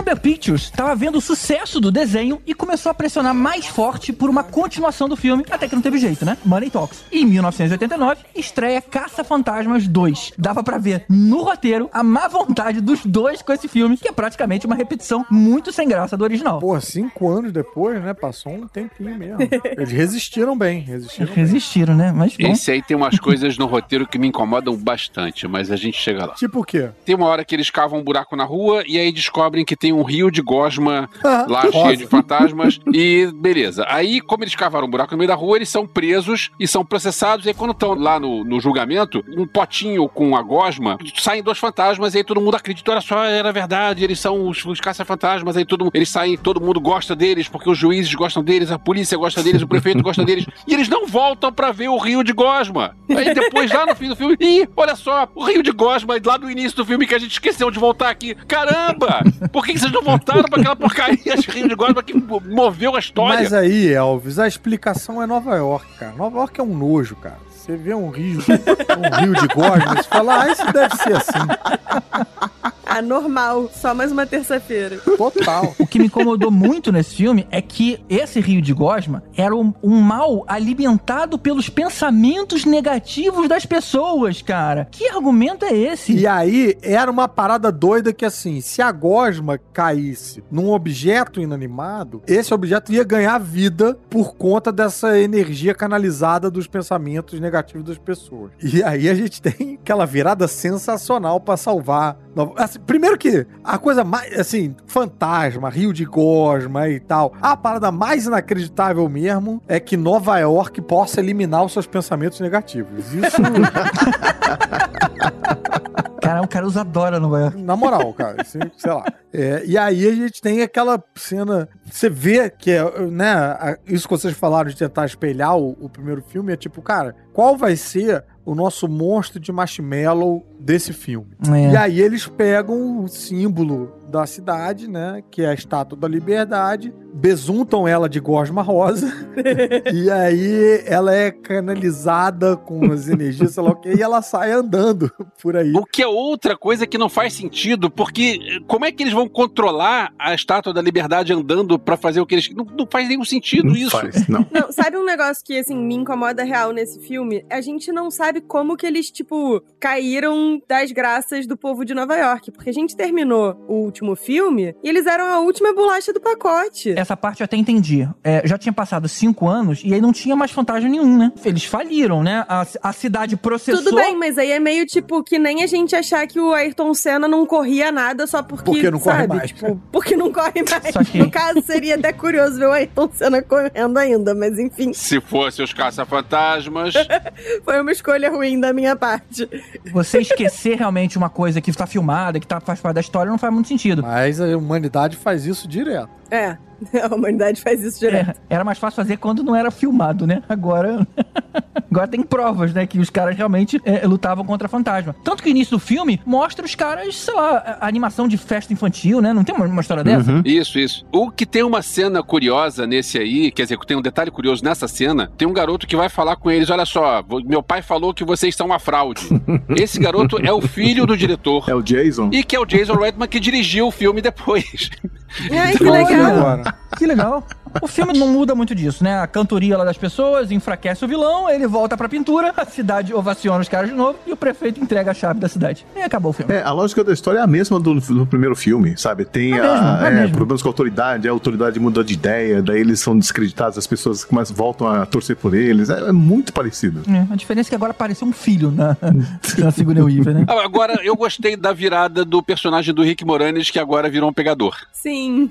Columbia Pictures estava vendo o sucesso do desenho e começou a pressionar mais forte por uma continuação do filme, até que não teve jeito, né? Money Talks. E em 1989, estreia Caça-Fantasmas 2. Dava pra ver no roteiro a má vontade dos dois com esse filme, que é praticamente uma repetição muito sem graça do original. Pô, cinco anos depois, né? Passou um tempinho mesmo. Eles resistiram bem, resistiram bem. Resistiram, né? Mas bom. Esse aí tem umas coisas no roteiro que me incomodam bastante, mas a gente chega lá. Tipo o quê? Tem uma hora que eles cavam um buraco na rua e aí descobrem que tem um rio de gosma lá Rosa. cheio de fantasmas e beleza. Aí, como eles cavaram um buraco no meio da rua, eles são presos e são processados. E aí, quando estão lá no, no julgamento, um potinho com a gosma, saem dois fantasmas e aí todo mundo acredita, olha só, era verdade, eles são os, os caça-fantasmas, aí todo, eles saem, todo mundo gosta deles, porque os juízes gostam deles, a polícia gosta deles, o prefeito gosta deles, e eles não voltam pra ver o rio de gosma. Aí depois, lá no fim do filme, ih, olha só, o rio de gosma, lá do início do filme que a gente esqueceu de voltar aqui. Caramba! Por que, que vocês não voltaram pra aquela porcaria de rio de gosma que mo- moveu a história? Mas aí, Elvis, a explicação é Nova York, cara. Nova York é um nojo, cara. Você vê um rio, um rio de gosma, você fala, ah, isso deve ser assim. A normal. Só mais uma terça-feira. Total. O que me incomodou muito nesse filme é que esse rio de Gosma era um, um mal alimentado pelos pensamentos negativos das pessoas, cara. Que argumento é esse? E aí, era uma parada doida que, assim, se a gosma caísse num objeto inanimado, esse objeto ia ganhar vida por conta dessa energia canalizada dos pensamentos negativos das pessoas. E aí a gente tem aquela virada sensacional pra salvar. Assim, primeiro que a coisa mais, assim, fantasma, rio de gosma e tal, a parada mais inacreditável mesmo é que Nova York possa eliminar os seus pensamentos negativos. Isso... Cara, o cara os adora Nova York. Na moral, cara, assim, sei lá. É, e aí a gente tem aquela cena. Você vê que é, né? Isso que vocês falaram de tentar espelhar o, o primeiro filme é tipo, cara, qual vai ser o nosso monstro de marshmallow desse filme? É. E aí eles pegam o símbolo da cidade, né? Que é a Estátua da Liberdade, besuntam ela de gosma rosa, e aí ela é canalizada com as energias, sei lá o quê, e ela sai andando por aí. O que é outra coisa que não faz sentido, porque como é que eles vão controlar a estátua da liberdade andando pra fazer o que eles. Não, não faz nenhum sentido Não isso. faz, não. Não, sabe um negócio que, assim, me incomoda real nesse filme? A gente não sabe como que eles, tipo, caíram das graças do povo de Nova York. Porque a gente terminou o último filme e eles eram a última bolacha do pacote. Essa parte eu até entendi. É, já tinha passado cinco anos e aí não tinha mais fantasma nenhum, né? Eles faliram, né? A, a cidade processou. Tudo bem, mas aí é meio tipo que nem a gente achar que o Ayrton Senna não corria nada só porque. Porque não corre sabe? mais. Tipo, porque não corre mais. Só que- No caso, seria até curioso ver o Ayrton Senna correndo ainda, mas enfim, Se fosse os caça-fantasmas. foi uma escolha ruim da minha parte. Você esquecer realmente uma coisa que tá filmada, que tá, faz parte da história, não faz muito sentido. Mas a humanidade faz isso direto. É, a humanidade faz isso direto. É, era mais fácil fazer quando não era filmado, né? Agora. Agora tem provas, né? Que os caras realmente é, lutavam contra fantasma. Tanto que o início do filme mostra os caras, sei lá, a- animação de festa infantil, né? Não tem uma, uma história dessa? Isso, isso. O que tem uma cena curiosa nesse aí, quer dizer, tem um detalhe curioso nessa cena, tem um garoto que vai falar com eles, olha só, meu pai falou que vocês são uma fraude. Esse garoto é o filho do diretor. É o Jason. E que é o Jason Reitman que dirigiu o filme depois. Ai, que Olha, legal. Agora. Que legal. O filme não muda muito disso, né? A cantoria lá das pessoas enfraquece o vilão, ele volta pra pintura, a cidade ovaciona os caras de novo e o prefeito entrega a chave da cidade. E acabou o filme. É, a lógica da história é a mesma do, do primeiro filme, sabe? Tem É a- mesmo, é é, problemas com a autoridade, a autoridade muda de ideia, daí eles são descreditados, as pessoas começam, voltam a torcer por eles. É, é muito parecido. É, a diferença é que agora apareceu um filho na, na Sigourney Weaver, né? Agora, eu gostei da virada do personagem do Rick Moranis, que agora virou um pegador. Sim.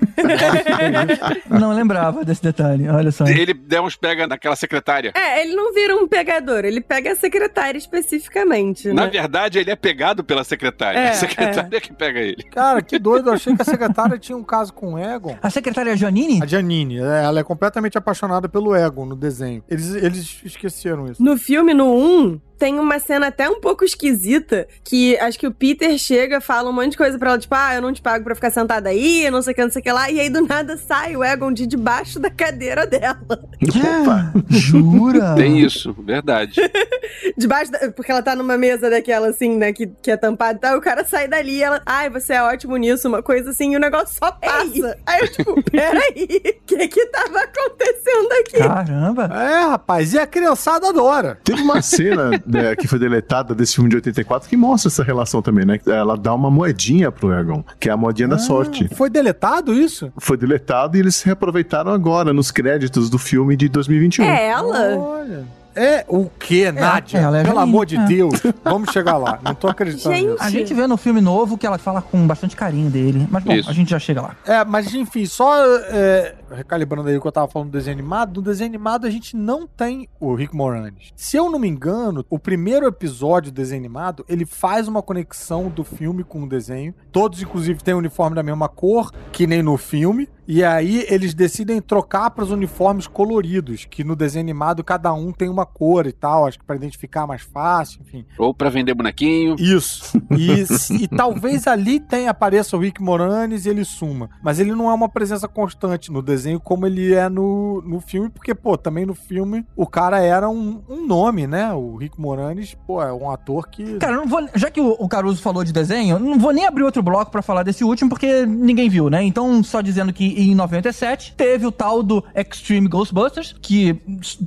Não lembrava desse detalhe, olha só. Ele deu uns pega naquela secretária. É, ele não vira um pegador, ele pega a secretária especificamente, Na né? verdade, ele é pegado pela secretária. É, a secretária que pega ele. Cara, que doido. Eu achei que a secretária tinha um caso com o Egon. A secretária Janine? A Janine, é, ela é completamente apaixonada pelo Egon no desenho. Eles, eles esqueceram isso. No filme, no 1, tem uma cena até um pouco esquisita, que acho que o Peter chega, fala um monte de coisa pra ela, tipo, ah, eu não te pago pra ficar sentada aí, não sei o que, não sei o que lá, e aí do nada sai o Egon de debaixo da cadeira dela. Opa! Jura? Tem isso, verdade. Debaixo da... Porque ela tá numa mesa daquela, assim, né, que, que é tampada e tal, e o cara sai dali e ela, ai, você é ótimo nisso, uma coisa assim, e o negócio só passa. Aí eu, tipo, peraí, o que que tava acontecendo aqui? Caramba. É, rapaz, e a criançada adora. Teve uma cena né, que foi deletada desse filme de 84 que mostra essa relação também, né? Ela dá uma moedinha pro Egon, que é a moedinha da sorte. Foi deletado isso? Foi deletado e eles reaproveitaram agora nos créditos do filme de 2021. É ela? Olha. É o quê, Nádia? ela é Pelo amor de é. Deus. Vamos chegar lá. Não tô acreditando Gente. nisso. A gente vê no filme novo que ela fala com bastante carinho dele. Mas bom, Isso. a gente já chega lá. É, mas enfim, só é, recalibrando aí o que eu tava falando do desenho animado, no desenho animado a gente não tem o Rick Moranis. Se eu não me engano, o primeiro episódio do desenho animado, ele faz uma conexão do filme com o desenho. Todos, inclusive, têm o uniforme da mesma cor, que nem no filme. E aí eles decidem trocar para os uniformes coloridos, que no desenho animado cada um tem uma cor e tal, acho que para identificar mais fácil, enfim. Ou pra vender bonequinho. Isso. E, e talvez ali tenha, apareça o Rick Moranis e ele suma. Mas ele não é uma presença constante no desenho como ele é no, no filme, porque, pô, também no filme o cara era um, um nome, né? O Rick Moranis, pô, é um ator que. Cara, não vou, já que o, o Caruso falou de desenho, não vou nem abrir outro bloco pra falar desse último, porque ninguém viu, né? Então, só dizendo que em 97 teve o tal do Extreme Ghostbusters, que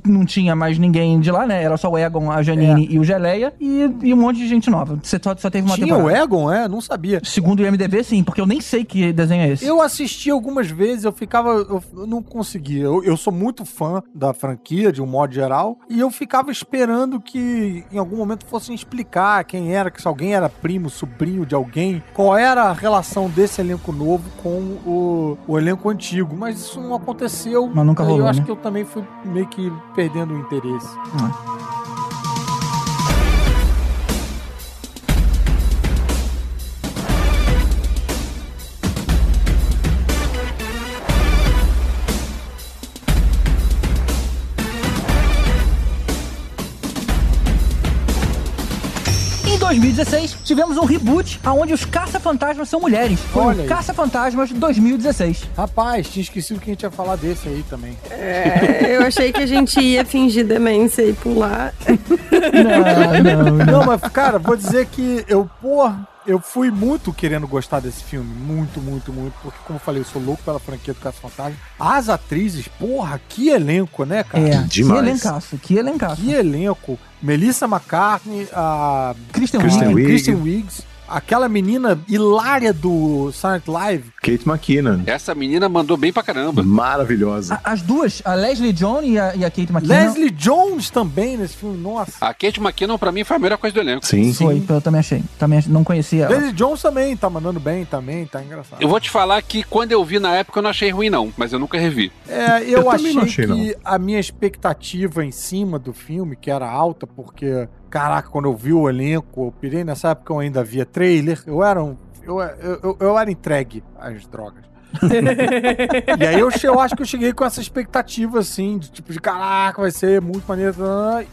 não tinha mais ninguém de lá, né? Era só o Egon, a Janine e o Geleia, e, e um monte de gente nova. Você só, só teve uma Tinha temporada. o Egon, é? Não sabia. Segundo o IMDB, sim, porque eu nem sei que desenho é esse. Eu assisti algumas vezes, eu ficava. Eu, eu não conseguia. Eu, eu sou muito fã da franquia, de um modo geral, e eu ficava esperando que em algum momento fossem explicar quem era, que se alguém era primo, sobrinho de alguém, qual era a relação desse elenco novo com o, o elenco antigo. Mas isso não aconteceu. Mas nunca rolou, Eu acho né? que eu também fui meio que perdendo o interesse. Em 2016, tivemos um reboot onde os caça-fantasmas são mulheres. Foi Olha o. Caça-Fantasmas 2016. Rapaz, tinha esquecido que a gente ia falar desse aí também. É, eu achei que a gente ia fingir demência e pular. Não, não, Não, mas, cara, vou dizer que eu, porra, eu fui muito querendo gostar desse filme. Muito, muito, muito. Porque, como eu falei, eu sou louco pela franquia do Caça Fantasma. As atrizes, porra, que elenco, né, cara? É, que elencaço, que elencaço. Que elenco. Melissa McCartney, a Kristen Kristen a Wiig. Kristen Wiggs, aquela menina hilária do Silent Live. Kate McKinnon. Essa menina mandou bem pra caramba. Maravilhosa. A- As duas, a Leslie Jones e a, e a Kate McKinnon. Leslie Jones também nesse filme, nossa. A Kate McKinnon, pra mim, foi a melhor coisa do elenco. Sim. Foi, eu também achei. Também não conhecia ela. Leslie Jones também tá mandando bem também, tá engraçado. Eu vou te falar que quando eu vi na época eu não achei ruim, não, mas eu nunca revi. É, eu, Eu também achei, não achei, que a minha expectativa em cima do filme, que era alta, porque, caraca, quando eu vi o elenco, eu pirei nessa época eu ainda via trailer, eu era um. Eu, eu, eu, eu era entregue às drogas. e aí eu, eu acho que eu cheguei com essa expectativa, assim, de tipo, de caraca, vai ser muito maneiro,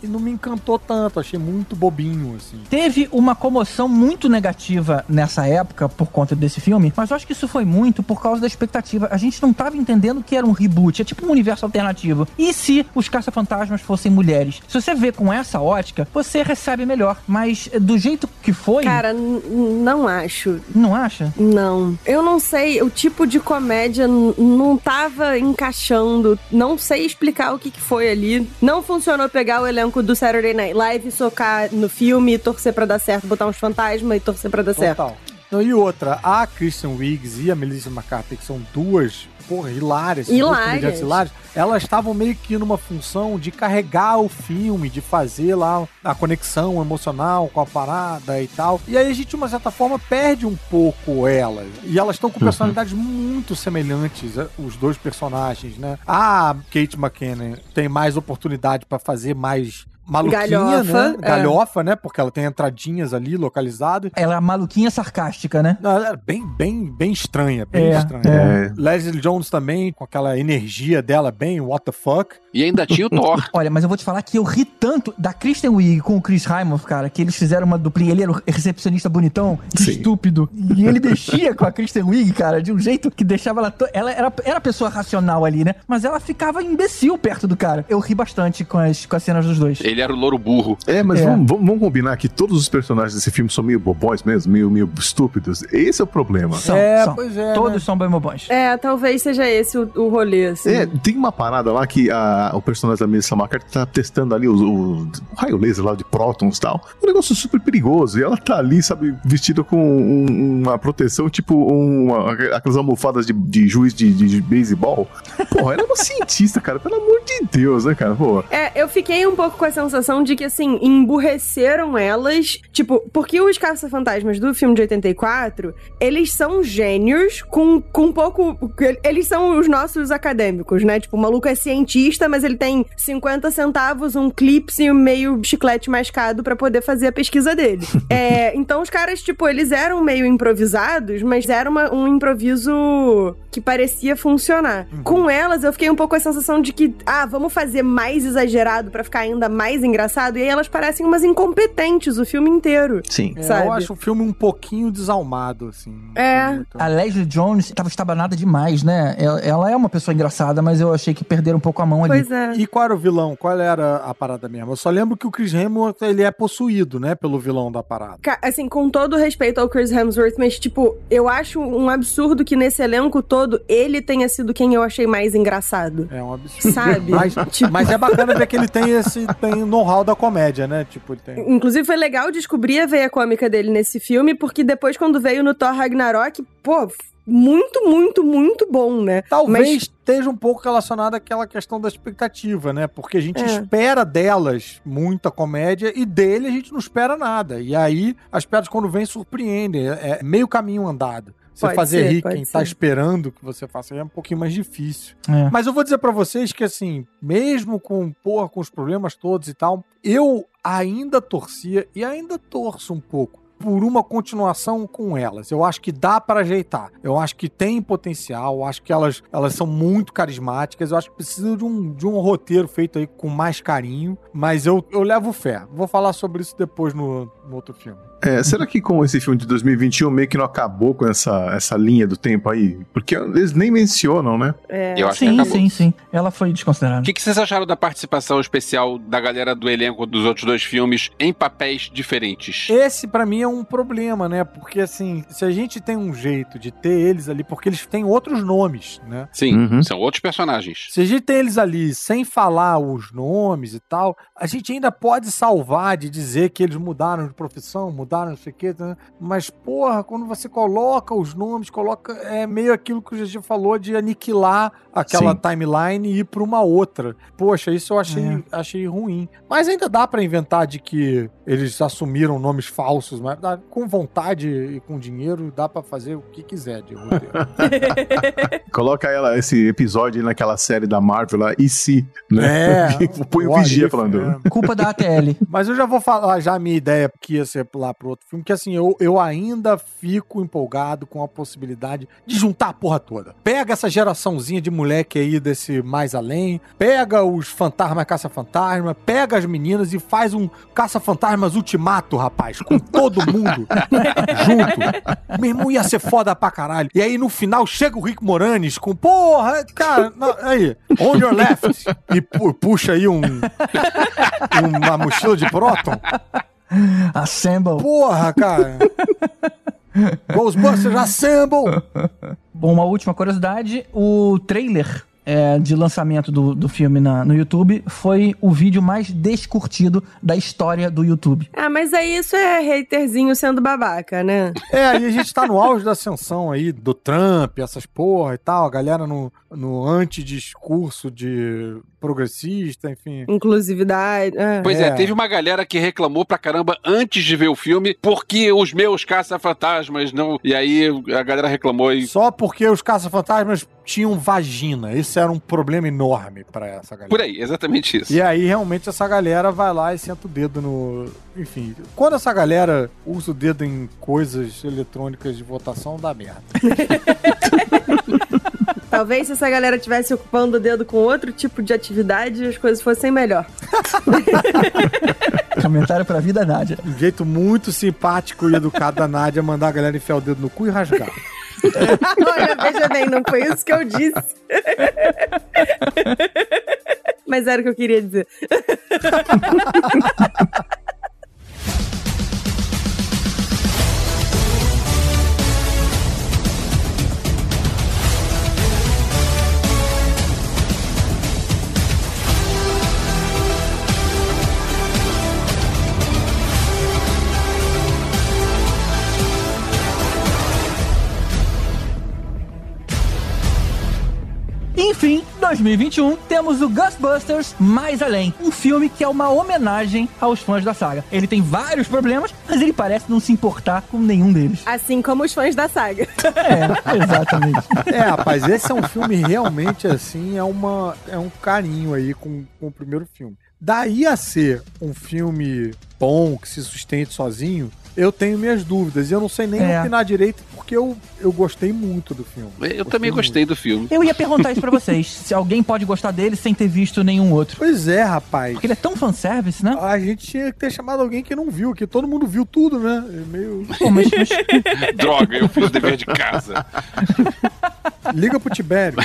e não me encantou tanto, achei muito bobinho, assim. Teve uma comoção muito negativa nessa época por conta desse filme, mas eu acho que isso foi muito por causa da expectativa. A gente não tava entendendo que era um reboot, é tipo um universo alternativo. E se os caça-fantasmas fossem mulheres? Se você vê com essa ótica, você recebe melhor. Mas do jeito que foi, Cara, não acho. não acha? Não. Eu não sei, o tipo de comédia não tava encaixando. Não sei explicar o que, que foi ali. Não funcionou pegar o elenco do Saturday Night Live, socar no filme e torcer pra dar certo, botar uns fantasmas e torcer pra dar certo. Total. Não, e outra, a Kristen Wiggs e a Melissa McCarthy, que são duas, porra, hilárias, Hilárias. comediantes hilárias, elas estavam meio que numa função de carregar o filme, de fazer lá a conexão emocional com a parada e tal. E aí a gente, de uma certa forma, perde um pouco elas. E elas estão com personalidades muito semelhantes, eh, os dois personagens, né? A Kate McKinnon tem mais oportunidade pra fazer mais maluquinha, Galhofa, né? é. Galhofa, né? Porque ela tem entradinhas ali localizadas. Ela é a maluquinha sarcástica, né? Não, ela era bem, bem, bem estranha, bem É, estranha. é. Leslie Jones também, com aquela energia dela bem, what the fuck. E ainda tinha o Thor. Olha, mas eu vou te falar que eu ri tanto da Kristen Wiig com o Chris Hymans, cara, que eles fizeram uma duplinha. Ele era o recepcionista bonitão, Sim. estúpido. E ele mexia com a Kristen Wiig, cara, de um jeito que deixava ela. to- Ela era, era a pessoa racional ali, né? Mas ela ficava imbecil perto do cara. Eu ri bastante com as, com as cenas dos dois. Ele era o louro burro. É, mas É. Vamos, vamos- vamos combinar que todos os personagens desse filme são meio bobões mesmo, meio, meio estúpidos. Esse é o problema. São, É, são. pois é, Todos né? são bem bobões. É, talvez seja esse o, o rolê, assim. É, tem uma parada lá que a- o personagem da Melissa McCarthy tá testando ali o, o- o raio laser lá de prótons e tal. Um negócio super perigoso. E ela tá ali, sabe, vestida com um- uma proteção, tipo uma- aquelas almofadas de, de juiz de, de, de beisebol. Porra, ela é uma cientista, cara. Pelo amor de Deus, né, cara? Pô. É, eu fiquei um pouco com a sensação de que, assim, emburreceram elas. Tipo, porque os caça-fantasmas do filme de 84, eles são gênios com, com um pouco. Eles são os nossos acadêmicos, né? Tipo, o maluco é cientista, mas ele tem 50 centavos, um clips e um meio chiclete mascado pra poder fazer a pesquisa dele. É, então os caras, tipo, eles eram meio improvisados, mas era uma- um improviso que parecia funcionar. Com elas, eu fiquei um pouco com a sensação de que, ah, vamos fazer mais exagerado pra ficar ainda mais mais engraçado, e aí elas parecem umas incompetentes o filme inteiro. Sim. É, Sabe? eu acho o filme um pouquinho desalmado, assim. É. A Leslie Jones tava estabanada demais, né? Ela, ela é uma pessoa engraçada, mas eu achei que perderam um pouco a mão ali. Pois é. E qual era o vilão? Qual era a parada mesmo? Eu só lembro que o Chris Hemsworth, ele é possuído, né, pelo vilão da parada. Ca- Assim, com todo o respeito ao Chris Hemsworth, mas, tipo, eu acho um absurdo que nesse elenco todo ele tenha sido quem eu achei mais engraçado. É um absurdo. Sabe? Mas, Tipo- mas é bacana ver que ele tem esse tem know-how da comédia, né? Tipo, tem. Inclusive, foi legal descobrir a veia cômica dele nesse filme, porque depois, quando veio no Thor Ragnarok, pô, muito, muito, muito bom, né? Talvez Mas- esteja um pouco relacionado àquela questão da expectativa, né? Porque a gente É. espera delas muita comédia e dele a gente não espera nada. E aí as piadas quando vêm surpreendem. É é meio caminho andado. Você fazer ser, rir quem tá ser. esperando que você faça é um pouquinho mais difícil. É. Mas eu vou dizer pra vocês que, assim, mesmo com, porra, com os problemas todos e tal, eu ainda torcia e ainda torço um pouco por uma continuação com elas. Eu acho que dá pra ajeitar. Eu acho que tem potencial, eu acho que elas, elas são muito carismáticas, eu acho que precisa de um, de um roteiro feito aí com mais carinho, mas eu, eu levo fé. Vou falar sobre isso depois no, no outro filme. É, será que com esse filme de 2021 meio que não acabou com essa, essa linha do tempo aí? Porque eles nem mencionam, né? É. Eu acho que Sim, acabou. sim, sim. Ela foi desconsiderada. O que, que vocês acharam da participação especial da galera do elenco dos outros dois filmes em papéis diferentes? Esse pra mim é um problema, né? Porque assim, se a gente tem um jeito de ter eles ali, porque eles têm outros nomes, né? Sim, Uhum. são outros personagens. Se a gente tem eles ali sem falar os nomes e tal, a gente ainda pode salvar de dizer que eles mudaram de profissão, mudaram não sei o quê, né? mas porra, quando você coloca os nomes, coloca é meio aquilo que o GG falou de aniquilar aquela Sim. timeline e ir pra uma outra. Poxa, isso eu achei, É. achei ruim. Mas ainda dá pra inventar de que eles assumiram nomes falsos, mas dá- com vontade e com dinheiro dá pra fazer o que quiser de roteiro. Coloca ela, esse episódio aí naquela série da Marvel lá, e se, né? É, Põe o vigia if, falando. é. Culpa da ATL. Mas eu já vou falar já a minha ideia que ia ser lá pro outro filme, que assim, eu, eu ainda fico empolgado com a possibilidade de juntar a porra toda. Pega essa geraçãozinha de moleque aí desse mais além, pega os fantasmas caça-fantasma, pega as meninas e faz um caça-fantasmas ultimato, rapaz, com todo mundo junto. Meu irmão ia ser foda pra caralho. E aí no final chega o Rick Moranis com, porra, cara, aí, on your left, e pu- puxa aí um, uma mochila de próton. Assemble. Porra, cara. Ghostbusters Assemble! Bom, uma última curiosidade: o trailer é, de lançamento do, do filme na- no YouTube foi o vídeo mais descurtido da história do YouTube. Ah, mas aí isso é haterzinho sendo babaca, né? É, aí a gente tá no auge da ascensão aí do Trump, essas porra e tal, a galera no, no antidiscurso de progressista, enfim. Inclusividade. é. Pois é. É. teve uma galera que reclamou pra caramba antes de ver o filme, porque os meus caça-fantasmas não. E aí a galera reclamou e. Só porque os caça-fantasmas tinham vagina. Esse era um problema enorme pra essa galera. Por aí, exatamente isso. E aí, realmente, essa galera vai lá e senta o dedo no. Enfim, quando essa galera usa o dedo em coisas eletrônicas de votação, dá merda. Talvez se essa galera tivesse ocupando o dedo com outro tipo de atividade, as coisas fossem melhor. Comentário pra vida, Nádia. Um jeito muito simpático e educado da Nádia mandar a galera enfiar o dedo no cu e rasgar. Olha, veja bem, não foi isso que eu disse. Mas era o que eu queria dizer. Enfim, 2021, temos o Ghostbusters Mais Além, um filme que é uma homenagem aos fãs da saga. Ele tem vários problemas, mas ele parece não se importar com nenhum deles. Assim como os fãs da saga. É, exatamente. É, rapaz, esse é um filme realmente assim, é, uma, é um carinho aí com, com o primeiro filme. Daí a ser um filme bom, que se sustente sozinho, eu tenho minhas dúvidas. E eu não sei nem É. opinar direito, porque porque eu, eu gostei muito do filme. Eu também gostei do filme. Eu ia perguntar isso pra vocês. se alguém pode gostar dele sem ter visto nenhum outro. Pois é, rapaz. Porque ele é tão fanservice, né? A gente tinha que ter chamado alguém que não viu, que todo mundo viu tudo, né? É meio. Pô, mas, mas- Droga, eu fiz o dever de casa. Liga pro Tibério.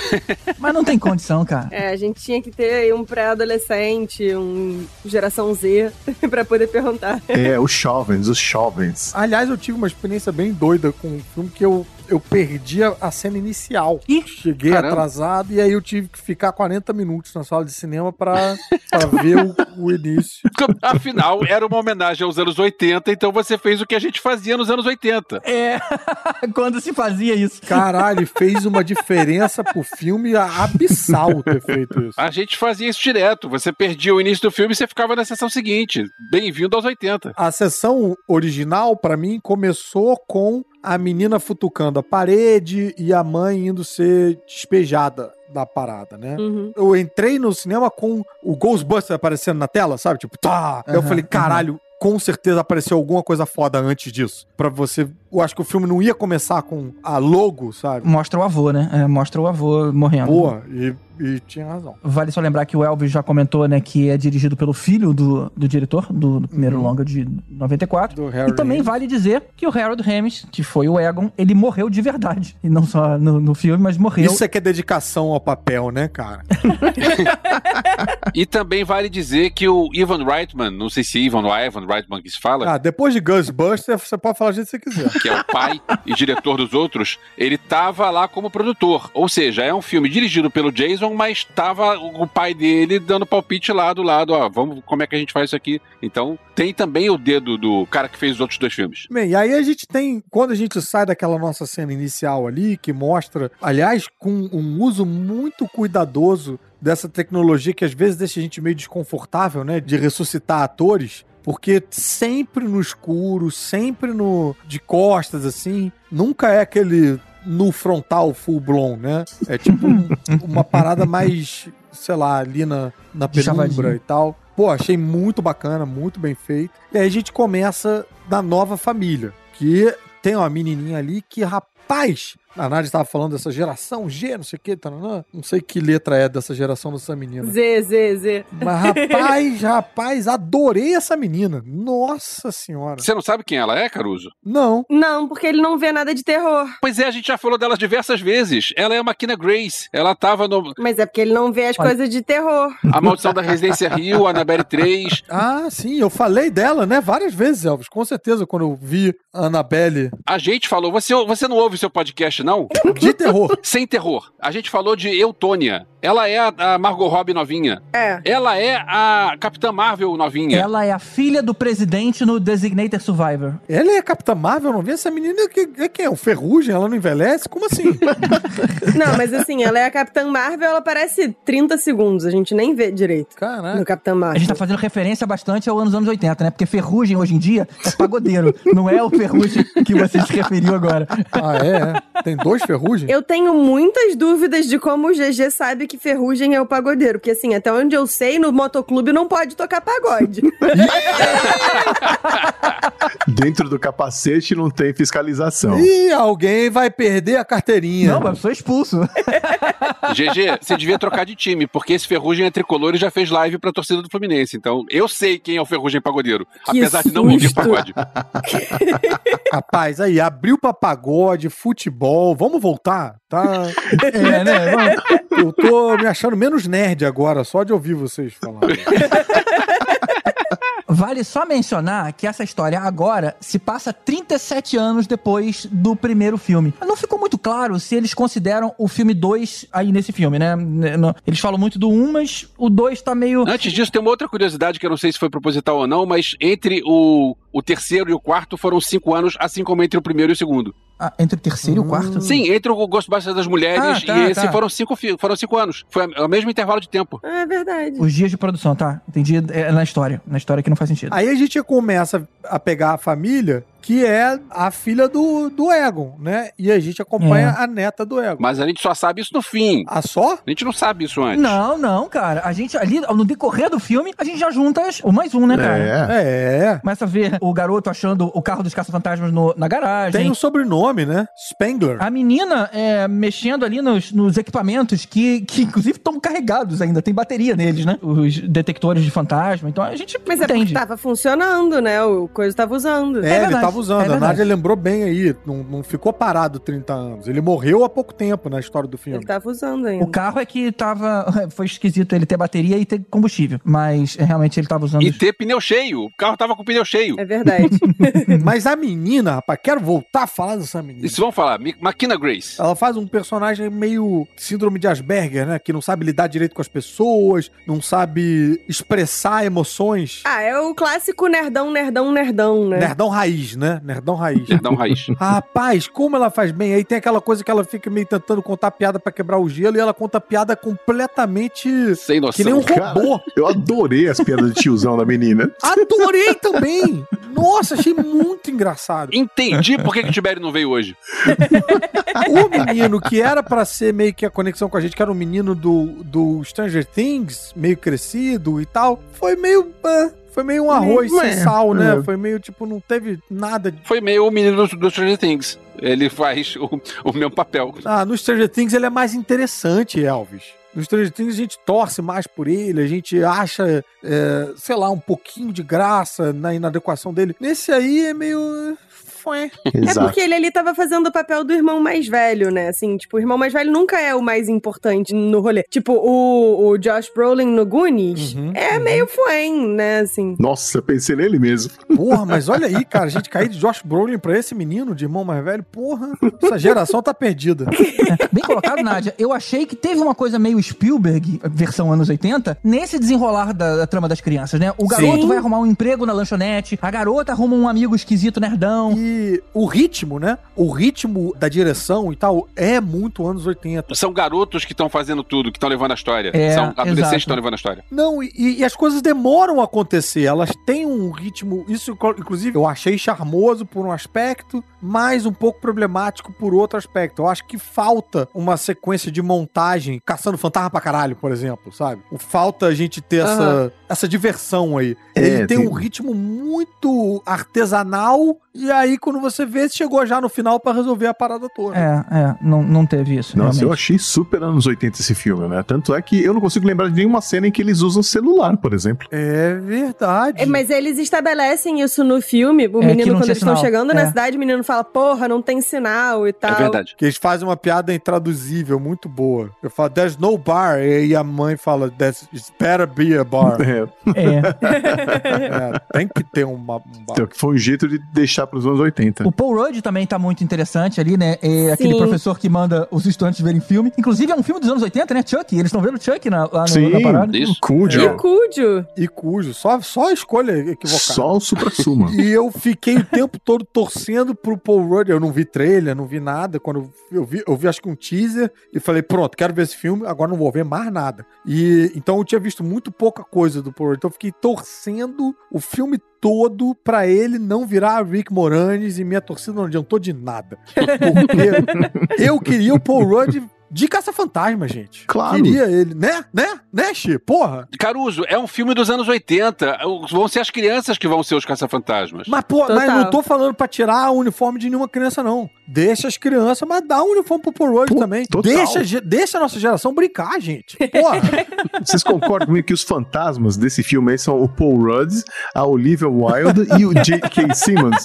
mas não tem condição, cara. É, a gente tinha que ter aí um pré-adolescente, um geração Z, pra poder perguntar. É, os jovens, os jovens. Aliás, eu tive uma experiência bem doida com um filme que eu, eu perdi a, a cena inicial. Cheguei Caramba. atrasado e aí eu tive que ficar 40 minutos na sala de cinema pra, pra ver o, o início. Afinal, era uma homenagem aos anos 80, então você fez o que a gente fazia nos anos 80. É, quando se fazia isso. Caralho, fez uma diferença pro filme abissal ter feito isso. A gente fazia isso direto. Você perdia o início do filme e você ficava na sessão seguinte. Bem-vindo aos 80. A sessão original, pra mim, começou com a menina futucando a parede e a mãe indo ser despejada da parada, né? Uhum. Eu entrei no cinema com o Ghostbuster aparecendo na tela, sabe? Tipo, tá! Aí eu falei, caralho, com certeza apareceu alguma coisa foda antes disso. Pra você. Eu acho que o filme não ia começar com a logo, sabe? Mostra o avô, né? É, mostra o avô morrendo. Boa, e, e tinha razão. Vale só lembrar que o Elvis já comentou, né, que é dirigido pelo filho do, do diretor, do, do primeiro Uhum. longa de 94. Do Harold e também Ramis. vale dizer que o Harold Ramis, que foi o Egon, ele morreu de verdade. E não só no, no filme, mas morreu. Isso é que é dedicação ao papel, né, cara? E também vale dizer que o Ivan Reitman, não sei se Ivan ou Ivan Reitman que se fala, Ah, depois de Ghostbuster, você pode falar do jeito que você quiser. Que é o pai e diretor dos outros, ele tava lá como produtor. Ou seja, é um filme dirigido pelo Jason, mas tava o pai dele dando palpite lá do lado, ó, vamos, como é que a gente faz isso aqui? Então, tem também o dedo do cara que fez os outros dois filmes. Bem, e aí a gente tem, quando a gente sai daquela nossa cena inicial ali, que mostra, aliás, com um uso muito cuidadoso dessa tecnologia que às vezes deixa a gente meio desconfortável, né, de ressuscitar atores, porque sempre no escuro, sempre no de costas assim, nunca é aquele no frontal full blown, né? É tipo um- uma parada mais, sei lá, ali na, na penumbra e tal. Pô, achei muito bacana, muito bem feito. E aí a gente começa da nova família, que tem uma menininha ali que, rapaz, a Nádia estava falando dessa geração G, não sei o que, taranã. não sei que letra é dessa geração dessa menina. Z, Z, Z. Mas rapaz, rapaz, adorei essa menina. Nossa senhora. Você não sabe quem ela é, Caruso? Não. Não, porque ele não vê nada de terror. Pois é, a gente já falou dela diversas vezes. Ela é a Maquina Grace. Ela tava no Mas é porque ele não vê as Olha. coisas de terror. A Maldição da Residência Rio, Annabelle 3. Ah, sim, eu falei dela, né? Várias vezes, Elvis. Com certeza, quando eu vi a Annabelle A gente falou, você, você não ouve o seu podcast, não? de terror. Sem terror. A gente falou de Eutônia. Ela é a, a Margot Robbie novinha. É. Ela é a Capitã Marvel novinha. Ela é a filha do presidente no Designated Survivor. Ela é a Capitã Marvel, vi essa menina. Que, é quem é? O Ferrugem? Ela não envelhece? Como assim? Não, mas assim, ela é a Capitã Marvel, ela aparece 30 segundos, a gente nem vê direito Caralho. no Capitã A Marvel. gente tá fazendo referência bastante ao anos anos 80, né? Porque ferrugem hoje em dia é pagodeiro. não é o ferrugem que você se referiu agora. Ah, é? é? Tem dois Ferrugem? Eu tenho muitas dúvidas de como o GG sabe que Ferrugem é o pagodeiro. Porque, assim, até onde eu sei, no motoclube não pode tocar pagode. Dentro do capacete não tem fiscalização. Ih, alguém vai perder a carteirinha. Não, mas eu sou expulso. GG, você devia trocar de time, porque esse Ferrugem é tricolor e já fez live pra torcida do Fluminense. Então, eu sei quem é o Ferrugem Pagodeiro. Que apesar de não ouvir susto. pagode. Rapaz, aí, abriu pra pagode, futebol. Vamos voltar? Tá. É, né? Eu tô me achando menos nerd agora, só de ouvir vocês falarem. Vale só mencionar que essa história agora se passa 37 anos depois do primeiro filme. Não ficou muito claro se eles consideram o filme 2 aí nesse filme, né? Eles falam muito do 1, mas o 2 tá meio. Antes disso, tem uma outra curiosidade que eu não sei se foi proposital ou não, mas entre o, o terceiro e o quarto foram cinco anos, assim como entre o primeiro e o segundo. Ah, entre o terceiro e o quarto? Sim, entre o Ghostbusters das mulheres Ah, tá, e esse tá. foram, cinco, foram cinco anos. Foi o mesmo intervalo de tempo. é verdade. Os dias de produção, tá? Entendi. É na história. Na história que não faz sentido. Aí a gente começa a pegar a família que é a filha do, do Egon, né? E a gente acompanha É. a neta do Egon. Mas a gente só sabe isso no fim. Ah, só? A gente não sabe isso antes. Não, não, cara. A gente ali, no decorrer do filme, a gente já junta as- o mais um, né, cara? É. Começa a ver o garoto achando o carro dos caça-fantasmas na garagem. Tem um sobrenome, né? Spengler. A menina é, mexendo ali nos, nos equipamentos que, que inclusive, estão carregados ainda. Tem bateria neles, né? Os detectores de fantasma. Então a gente Mas é entende. porque tava funcionando, né? O coisa tava usando. É, ele tava usando. é a. Nádia lembrou bem aí. Não, não ficou parado 30 anos. Ele morreu há pouco tempo na história do filme. Ele tava usando ainda. O carro é que tava. Foi esquisito ele ter bateria e ter combustível. Mas realmente ele tava usando. E ter pneu cheio. O carro tava com pneu cheio. É verdade. Mas a menina, rapaz, quero voltar a falar dessa menina. Isso vamos falar. Makina Grace. Ela faz um personagem meio síndrome de Asperger, né? Que não sabe lidar direito com as pessoas, não sabe expressar emoções. Ah, é o clássico nerdão, nerdão, nerdão, né? Nerdão raiz, né? Nerdão raiz. Nerdão raiz. Rapaz, como ela faz bem. Aí tem aquela coisa que ela fica meio tentando contar piada pra quebrar o gelo e ela conta piada completamente Sem noção. que nem um Cara, robô. eu adorei as piadas de tiozão da menina. Adorei também. Nossa, achei muito engraçado. Entendi por que, que o Tibério não veio hoje. O menino que era pra ser meio que a conexão com a gente, que era o menino do, do Stranger Things, meio crescido e tal, foi meio. ah, foi meio um arroz Meio, sem é, sal, né? é. Foi meio tipo, não teve nada. de- Foi meio o menino do, do Stranger Things. Ele faz o, o mesmo papel. Ah, no Stranger Things ele é mais interessante, Elvis. No Stranger Things a gente torce mais por ele, a gente acha, é, sei lá, um pouquinho de graça na inadequação dele. Nesse aí é meio. Foi. É porque ele ali tava fazendo o papel do irmão mais velho, né? Assim, tipo, o irmão mais velho nunca é o mais importante no rolê. Tipo, o, o Josh Brolin no Goonies Uhum, é meio fuem, né? Assim. Nossa, eu pensei nele mesmo. Porra, mas olha aí, cara, a gente cair de Josh Brolin pra esse menino de irmão mais velho, porra, essa geração tá perdida. Bem colocado, Nádia. Eu achei que teve uma coisa meio Spielberg, versão anos 80, nesse desenrolar da, da trama das crianças, né? O garoto Sim. vai arrumar um emprego na lanchonete, a garota arruma um amigo esquisito nerdão. E o ritmo, né? O ritmo da direção e tal é muito anos 80. São garotos que estão fazendo tudo, que estão levando a história. É, São adolescentes exato. que estão levando a história. Não, e, e as coisas demoram a acontecer. Elas têm um ritmo. Isso, inclusive, eu achei charmoso por um aspecto, mas um pouco problemático por outro aspecto. Eu acho que falta uma sequência de montagem caçando fantasma pra caralho, por exemplo, sabe? Falta a gente ter essa, essa diversão aí. É, Ele tem tem- um ritmo muito artesanal, e aí, quando você vê, chegou já no final pra resolver a parada toda. É, é, não, não teve isso. Nossa, eu realmente. achei super anos 80 esse filme, né? Tanto é que eu não consigo lembrar de nenhuma cena em que eles usam celular, por exemplo. É verdade. É, mas eles estabelecem isso no filme. O É, menino, quando eles estão sinal. chegando É. na cidade, o menino fala, porra, não tem sinal e tal. Que eles fazem uma piada intraduzível muito boa. Eu falo, there's no bar. E a mãe fala, there's it's better be a bar. É, tem que ter uma, um bar. Então, que foi um jeito de deixar pros anos 80. O Paul Rudd também tá muito interessante ali, né? É aquele Sim. professor que manda os estudantes verem filme. Inclusive, é um filme dos anos 80, né? Chuck. Eles estão vendo Chuck na, lá no, Sim, na parada. isso. Cujo. E Cujo. E cujo. Só, só a escolha equivocada. Só o supra-suma. E eu fiquei o tempo todo torcendo pro Paul Rudd. Eu não vi trailer, não vi nada. Quando eu vi, eu vi acho que um teaser e falei, pronto, quero ver esse filme, agora não vou ver mais nada. E então eu tinha visto muito pouca coisa do Paul Rudd. Então eu fiquei torcendo o filme todo pra ele não virar Rick Moranis e minha torcida não adiantou de nada. Porque eu queria o Paul Rudd de caça-fantasma, gente. Claro. Queria ele, né? Né? Né, Xê? Porra. Caruso, é um filme dos anos 80. Vão ser as crianças que vão ser os caça-fantasmas. Mas, pô, mas não tô falando pra tirar o uniforme de nenhuma criança, não. Deixa as crianças, mas dá um uniforme pro Paul Rudd também. total. Deixa, deixa a nossa geração brincar, gente. Porra. Vocês concordam comigo que os fantasmas desse filme aí são o Paul Rudd, a Olivia Wilde e o J.K. Simmons?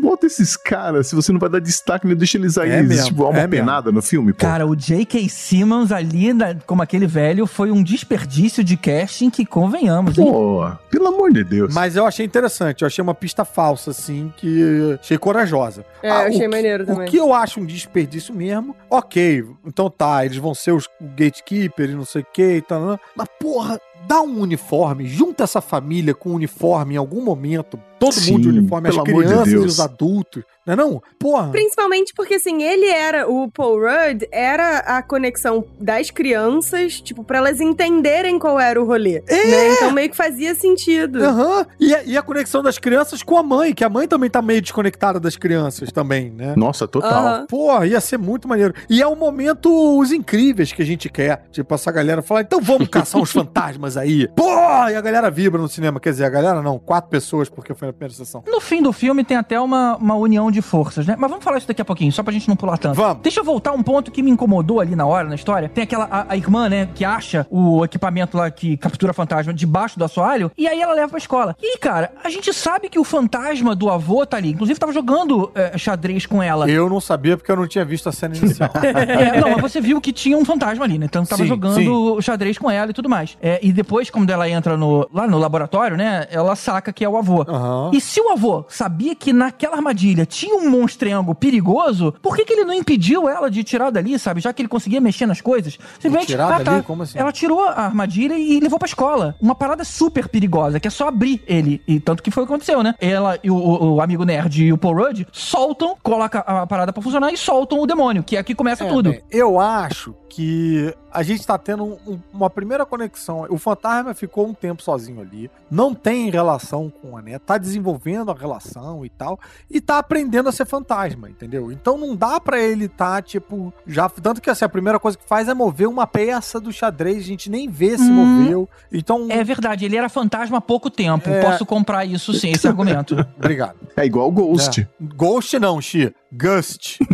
Bota esses caras se você não vai dar destaque, né? deixa eles aí, É mesmo, tipo, uma é mesmo. penada no filme, pô? Cara, o J.K. Simmons ali, na- como aquele velho, foi um desperdício de casting que convenhamos, hein? Pô, pelo amor de Deus. Mas eu achei interessante, eu achei uma pista falsa, assim, que achei corajosa. É, Ah, eu achei o que- maneiro também. O que eu acho um desperdício mesmo, ok, então tá, eles vão ser os gatekeepers e não sei o que e tal, mas porra, dá um uniforme, junta essa família com um uniforme em algum momento, todo Sim, mundo de uniforme, as amor de crianças e os adultos, Não é não? Porra. Principalmente porque, assim, ele era, o Paul Rudd era a conexão das crianças, tipo, pra elas entenderem qual era o rolê. É! né? Então meio que fazia sentido. Aham. E, a- e a conexão das crianças com a mãe, que a mãe também tá meio desconectada das crianças também, né? Nossa, total. Aham. Porra, ia ser muito maneiro. E é o momento os incríveis que a gente quer. Tipo, essa galera falar, então vamos caçar uns fantasmas aí. Porra! E a galera vibra no cinema. Quer dizer, a galera não, quatro pessoas, porque foi na primeira sessão. No fim do filme tem até uma, uma união de forças, né? Mas vamos falar isso daqui a pouquinho, só pra gente não pular tanto. Vamos. Deixa eu voltar um ponto que me incomodou ali na hora, na história. Tem aquela, a, a irmã, né, que acha o equipamento lá que captura fantasma debaixo do assoalho, e aí ela leva pra escola. E, cara, a gente sabe que o fantasma do avô tá ali. Inclusive, tava jogando é, xadrez com ela. Eu não sabia porque eu não tinha visto a cena inicial. É, não, mas você viu que tinha um fantasma ali, né? Então tava Sim, jogando xadrez com ela e tudo mais. É, e depois, quando ela entra no, lá no laboratório, né? Ela saca que é o avô. Aham. E se o avô sabia que naquela armadilha tinha um monstrengo perigoso, por que, que ele não impediu ela de tirar dali, sabe? Já que ele conseguia mexer nas coisas. Simplesmente, tirar dali? Como assim? Ela tirou a armadilha e levou pra escola. Uma parada super perigosa, que é só abrir ele. E tanto que foi o que aconteceu, né? Ela e o, o- o amigo nerd e o Paul Rudd soltam, coloca a parada pra funcionar e soltam o demônio, que é aqui começa É, tudo. bem, eu acho que a gente tá tendo um- um- uma primeira conexão. O fantasma ficou um tempo sozinho ali, não tem relação com a neta, tá desenvolvendo a relação e tal, e tá aprendendo a ser fantasma, entendeu? Então não dá pra ele tá, tipo, já. Tanto que assim, a primeira coisa que faz é mover uma peça do xadrez, a gente nem vê se Hum. moveu. Então. É verdade, ele era fantasma há pouco tempo. É. Posso comprar isso sim, esse argumento. Obrigado. É igual o Ghost. É. Ghost não, Xi. Gust.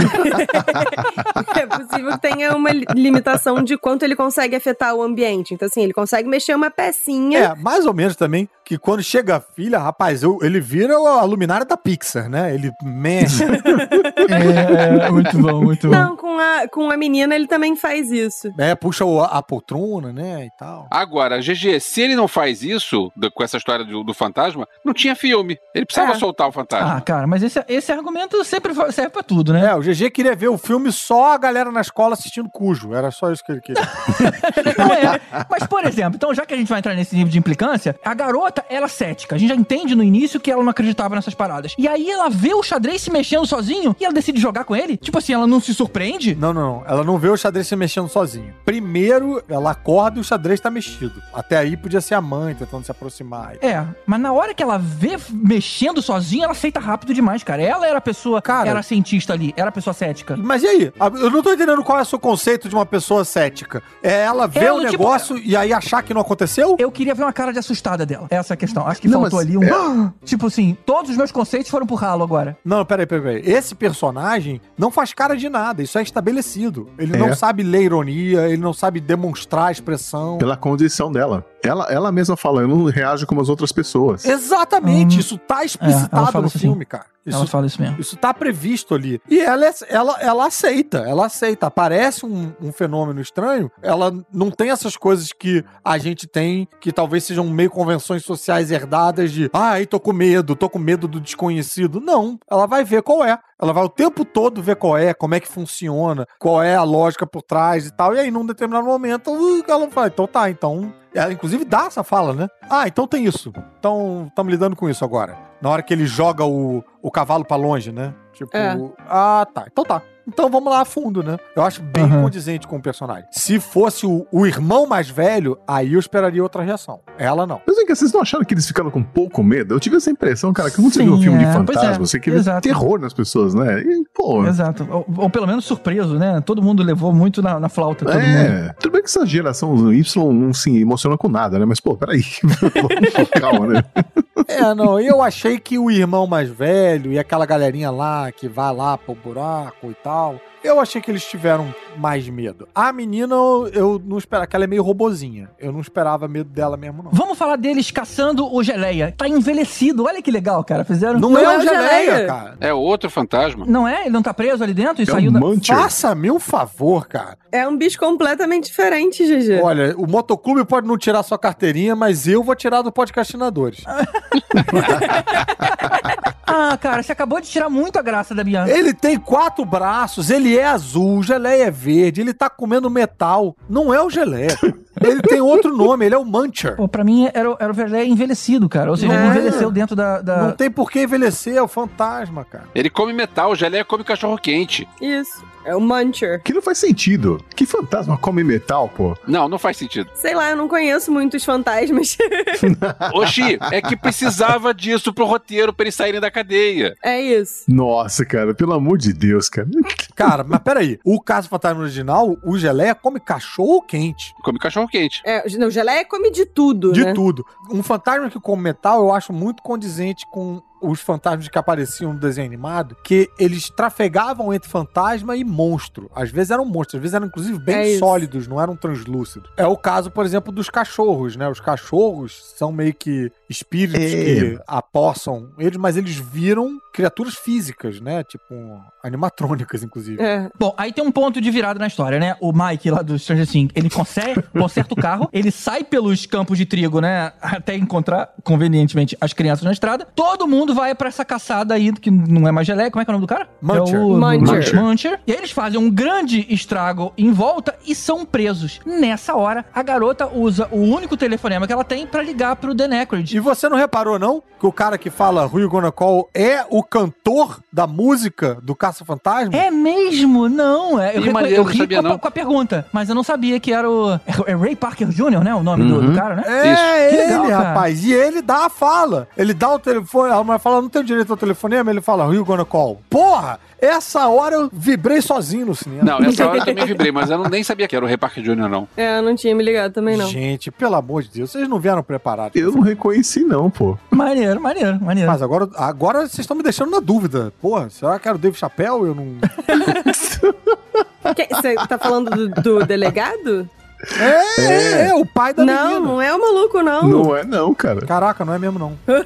É possível que tenha uma li- limitação de quanto ele consegue afetar o ambiente. Então, assim, ele consegue mexer uma pecinha. É, mais ou menos também, que quando chega a filha, rapaz, eu- ele vira a luminária da Pixar, né? Ele mexe. É, muito bom, muito Não, com a, com a menina ele também faz isso. é, puxa o- a poltrona, né, e tal. Agora, GG, se ele não faz isso, do- com essa história do, do fantasma, não tinha filme. Ele precisava É. soltar o fantasma. Ah, cara, mas esse, esse argumento sempre serve pra tudo, né? É, o GG queria ver o filme só a galera na escola assistindo Cujo. Era só isso que ele queria. Não é. Mas, por exemplo, então já que a gente vai entrar nesse nível de implicância, a garota, ela é cética. A gente já entende no início que ela não acreditava nessas paradas. E aí ela vê o xadrez se mexendo sozinho e ela decide jogar com ele? Tipo assim, ela não se surpreende? Não, não, não. Ela não vê o xadrez se mexendo sozinho. Primeiro, ela acorda e o xadrez tá mexido. Até aí podia ser a mãe tentando se aproximar. É, mas na hora que ela vê mexendo sozinha, ela aceita rápido demais, cara. Ela era a pessoa, Cara- era cientista ali, era a pessoa cética. Mas e aí? Eu não tô entendendo qual é o seu conceito de uma pessoa cética. É ela ver É, o tipo- negócio e aí achar que não aconteceu? Eu queria ver uma cara de assustada dela. É a questão. Acho que Não, faltou mas ali um. Tipo assim, todos os meus conceitos foram pro ralo agora. Não, peraí, peraí, peraí. Esse personagem não faz cara de nada, isso é estabelecido. Ele É. não sabe ler ironia, ele não sabe demonstrar expressão. Pela condição dela. Ela, ela mesma fala, eu não reajo como as outras pessoas. Exatamente, Hum. isso tá É, explicitado fala no filme, cara. Isso, Ela fala isso mesmo. isso tá previsto ali. E ela, é- ela, ela aceita, ela aceita. Aparece um, um fenômeno estranho, ela não tem essas coisas que a gente tem, que talvez sejam meio convenções sociais herdadas de, ai, tô com medo, tô com medo do desconhecido. Não, ela vai ver qual é. Ela vai o tempo todo ver qual é, como é que funciona, qual é a lógica por trás e tal. E aí, num determinado momento, uh, ela fala, então tá, então. Ela, inclusive, dá essa fala, né? Ah, então tem isso. Então, estamos lidando com isso agora. Na hora que ele joga o, o cavalo pra longe, né? Tipo, É. ah, tá. Então tá. Então vamos lá a fundo, né? Eu acho bem Aham. condizente com o personagem. Se fosse o, o irmão mais velho, aí eu esperaria outra reação. Ela não. Mas vem cá, vocês não acharam que eles ficaram com pouco medo? Eu tive essa impressão, cara, que quando você Sim, vê um filme é. de fantasma, é, você quer ver exato. terror nas pessoas, né? E, pô, Exato. Ou, ou pelo menos surpreso, né? Todo mundo levou muito na, na flauta. Todo mundo. é, tudo bem que essa geração Y não se emociona com nada, né? Mas, pô, peraí. Calma, né? É, não, eu achei que o irmão mais velho e aquela galerinha lá que vai lá pro buraco e tal, 哦 eu achei que eles tiveram mais medo. A menina, eu, não esperava, que ela é meio robozinha. Eu não esperava medo dela mesmo, não. Vamos falar deles caçando o geleia. Tá envelhecido. Olha que legal, cara. Fizeram. Não, Não é é o geleia, Geleia. cara. É outro fantasma. Não é? Ele não tá preso ali dentro e É saiu um da. Muncher. Faça-me um favor, cara. É um bicho completamente diferente, GG. Olha, o motoclube pode não tirar sua carteirinha, mas eu vou tirar do podcastinadores. Ah, cara, você acabou de tirar muito a graça da minha. Ele tem quatro braços, ele é azul, o geleia é verde, ele tá comendo metal. Não é o geleia. Ele tem outro nome, ele é o Muncher. Pô, pra mim era, o- era o Verlé envelhecido, cara. Ou seja, ele Não é. envelheceu dentro da. da- Não tem por que envelhecer, é o fantasma, cara. Ele come metal, geleia come cachorro quente. Isso. É o Muncher. Que não faz sentido. Que fantasma come metal, pô? Não, não faz sentido. Sei lá, eu não conheço muitos fantasmas. Oxi, é que precisava disso pro roteiro pra eles saírem da cadeia. é isso. Nossa, cara, pelo amor de Deus, cara. Cara, mas peraí. O caso fantasma original, o geleia come cachorro quente. Come cachorro quente. É, não, geleia come de tudo, De né? tudo. Um fantasma que come metal, eu acho muito condizente com os fantasmas que apareciam no desenho animado, que eles trafegavam entre fantasma e monstro. Às vezes eram monstros, às vezes eram inclusive bem É isso. sólidos, não eram translúcidos. É o caso, por exemplo, dos cachorros, né? Os cachorros são meio que espíritos É. que apossam eles, mas eles viram criaturas físicas, né? Tipo, animatrônicas, inclusive. É. Bom, aí tem um ponto de virada na história, né? O Mike lá do Stranger Things, ele conserta, conserta o carro, ele sai pelos campos de trigo, né? Até encontrar, convenientemente, as crianças na estrada. Todo mundo vai pra essa caçada aí, que não é mais geleia. Como é que é o nome do cara? Muncher. É o Muncher. Muncher. E aí eles fazem um grande estrago em volta e são presos. Nessa hora, a garota usa o único telefonema que ela tem pra ligar pro Dan Aykroyd. E você não reparou, não? Que o cara que fala Who You Gonna Call é o cantor da música do Caça-Fantasma? É mesmo? Não. É, eu, Ih, eu eu sabia, com, a, não. com a pergunta, mas eu não sabia que era o. É Ray Parker Jr., né? O nome do, do cara, né? É Que ele, legal, rapaz. E ele dá a fala. Ele dá o telefone. A mulher fala, não tem direito ao telefonema. Ele fala, you gonna call? Porra! Essa hora eu vibrei sozinho no cinema. Não, essa hora eu também vibrei, mas eu não, nem sabia que era o Parker Jr., não. É, eu não tinha me ligado também, não. Gente, pelo amor de Deus, vocês não vieram preparados. Eu não reconheci, não, pô. Maneiro, maneiro, maneiro. Mas agora, agora vocês estão me deixando na dúvida. Porra, será que era o Dave Chappelle? Eu não. Você tá falando do, do delegado? É, é, é, o pai da não, menina. não é o maluco, não. Não é, não, cara. Caraca, não é mesmo, não.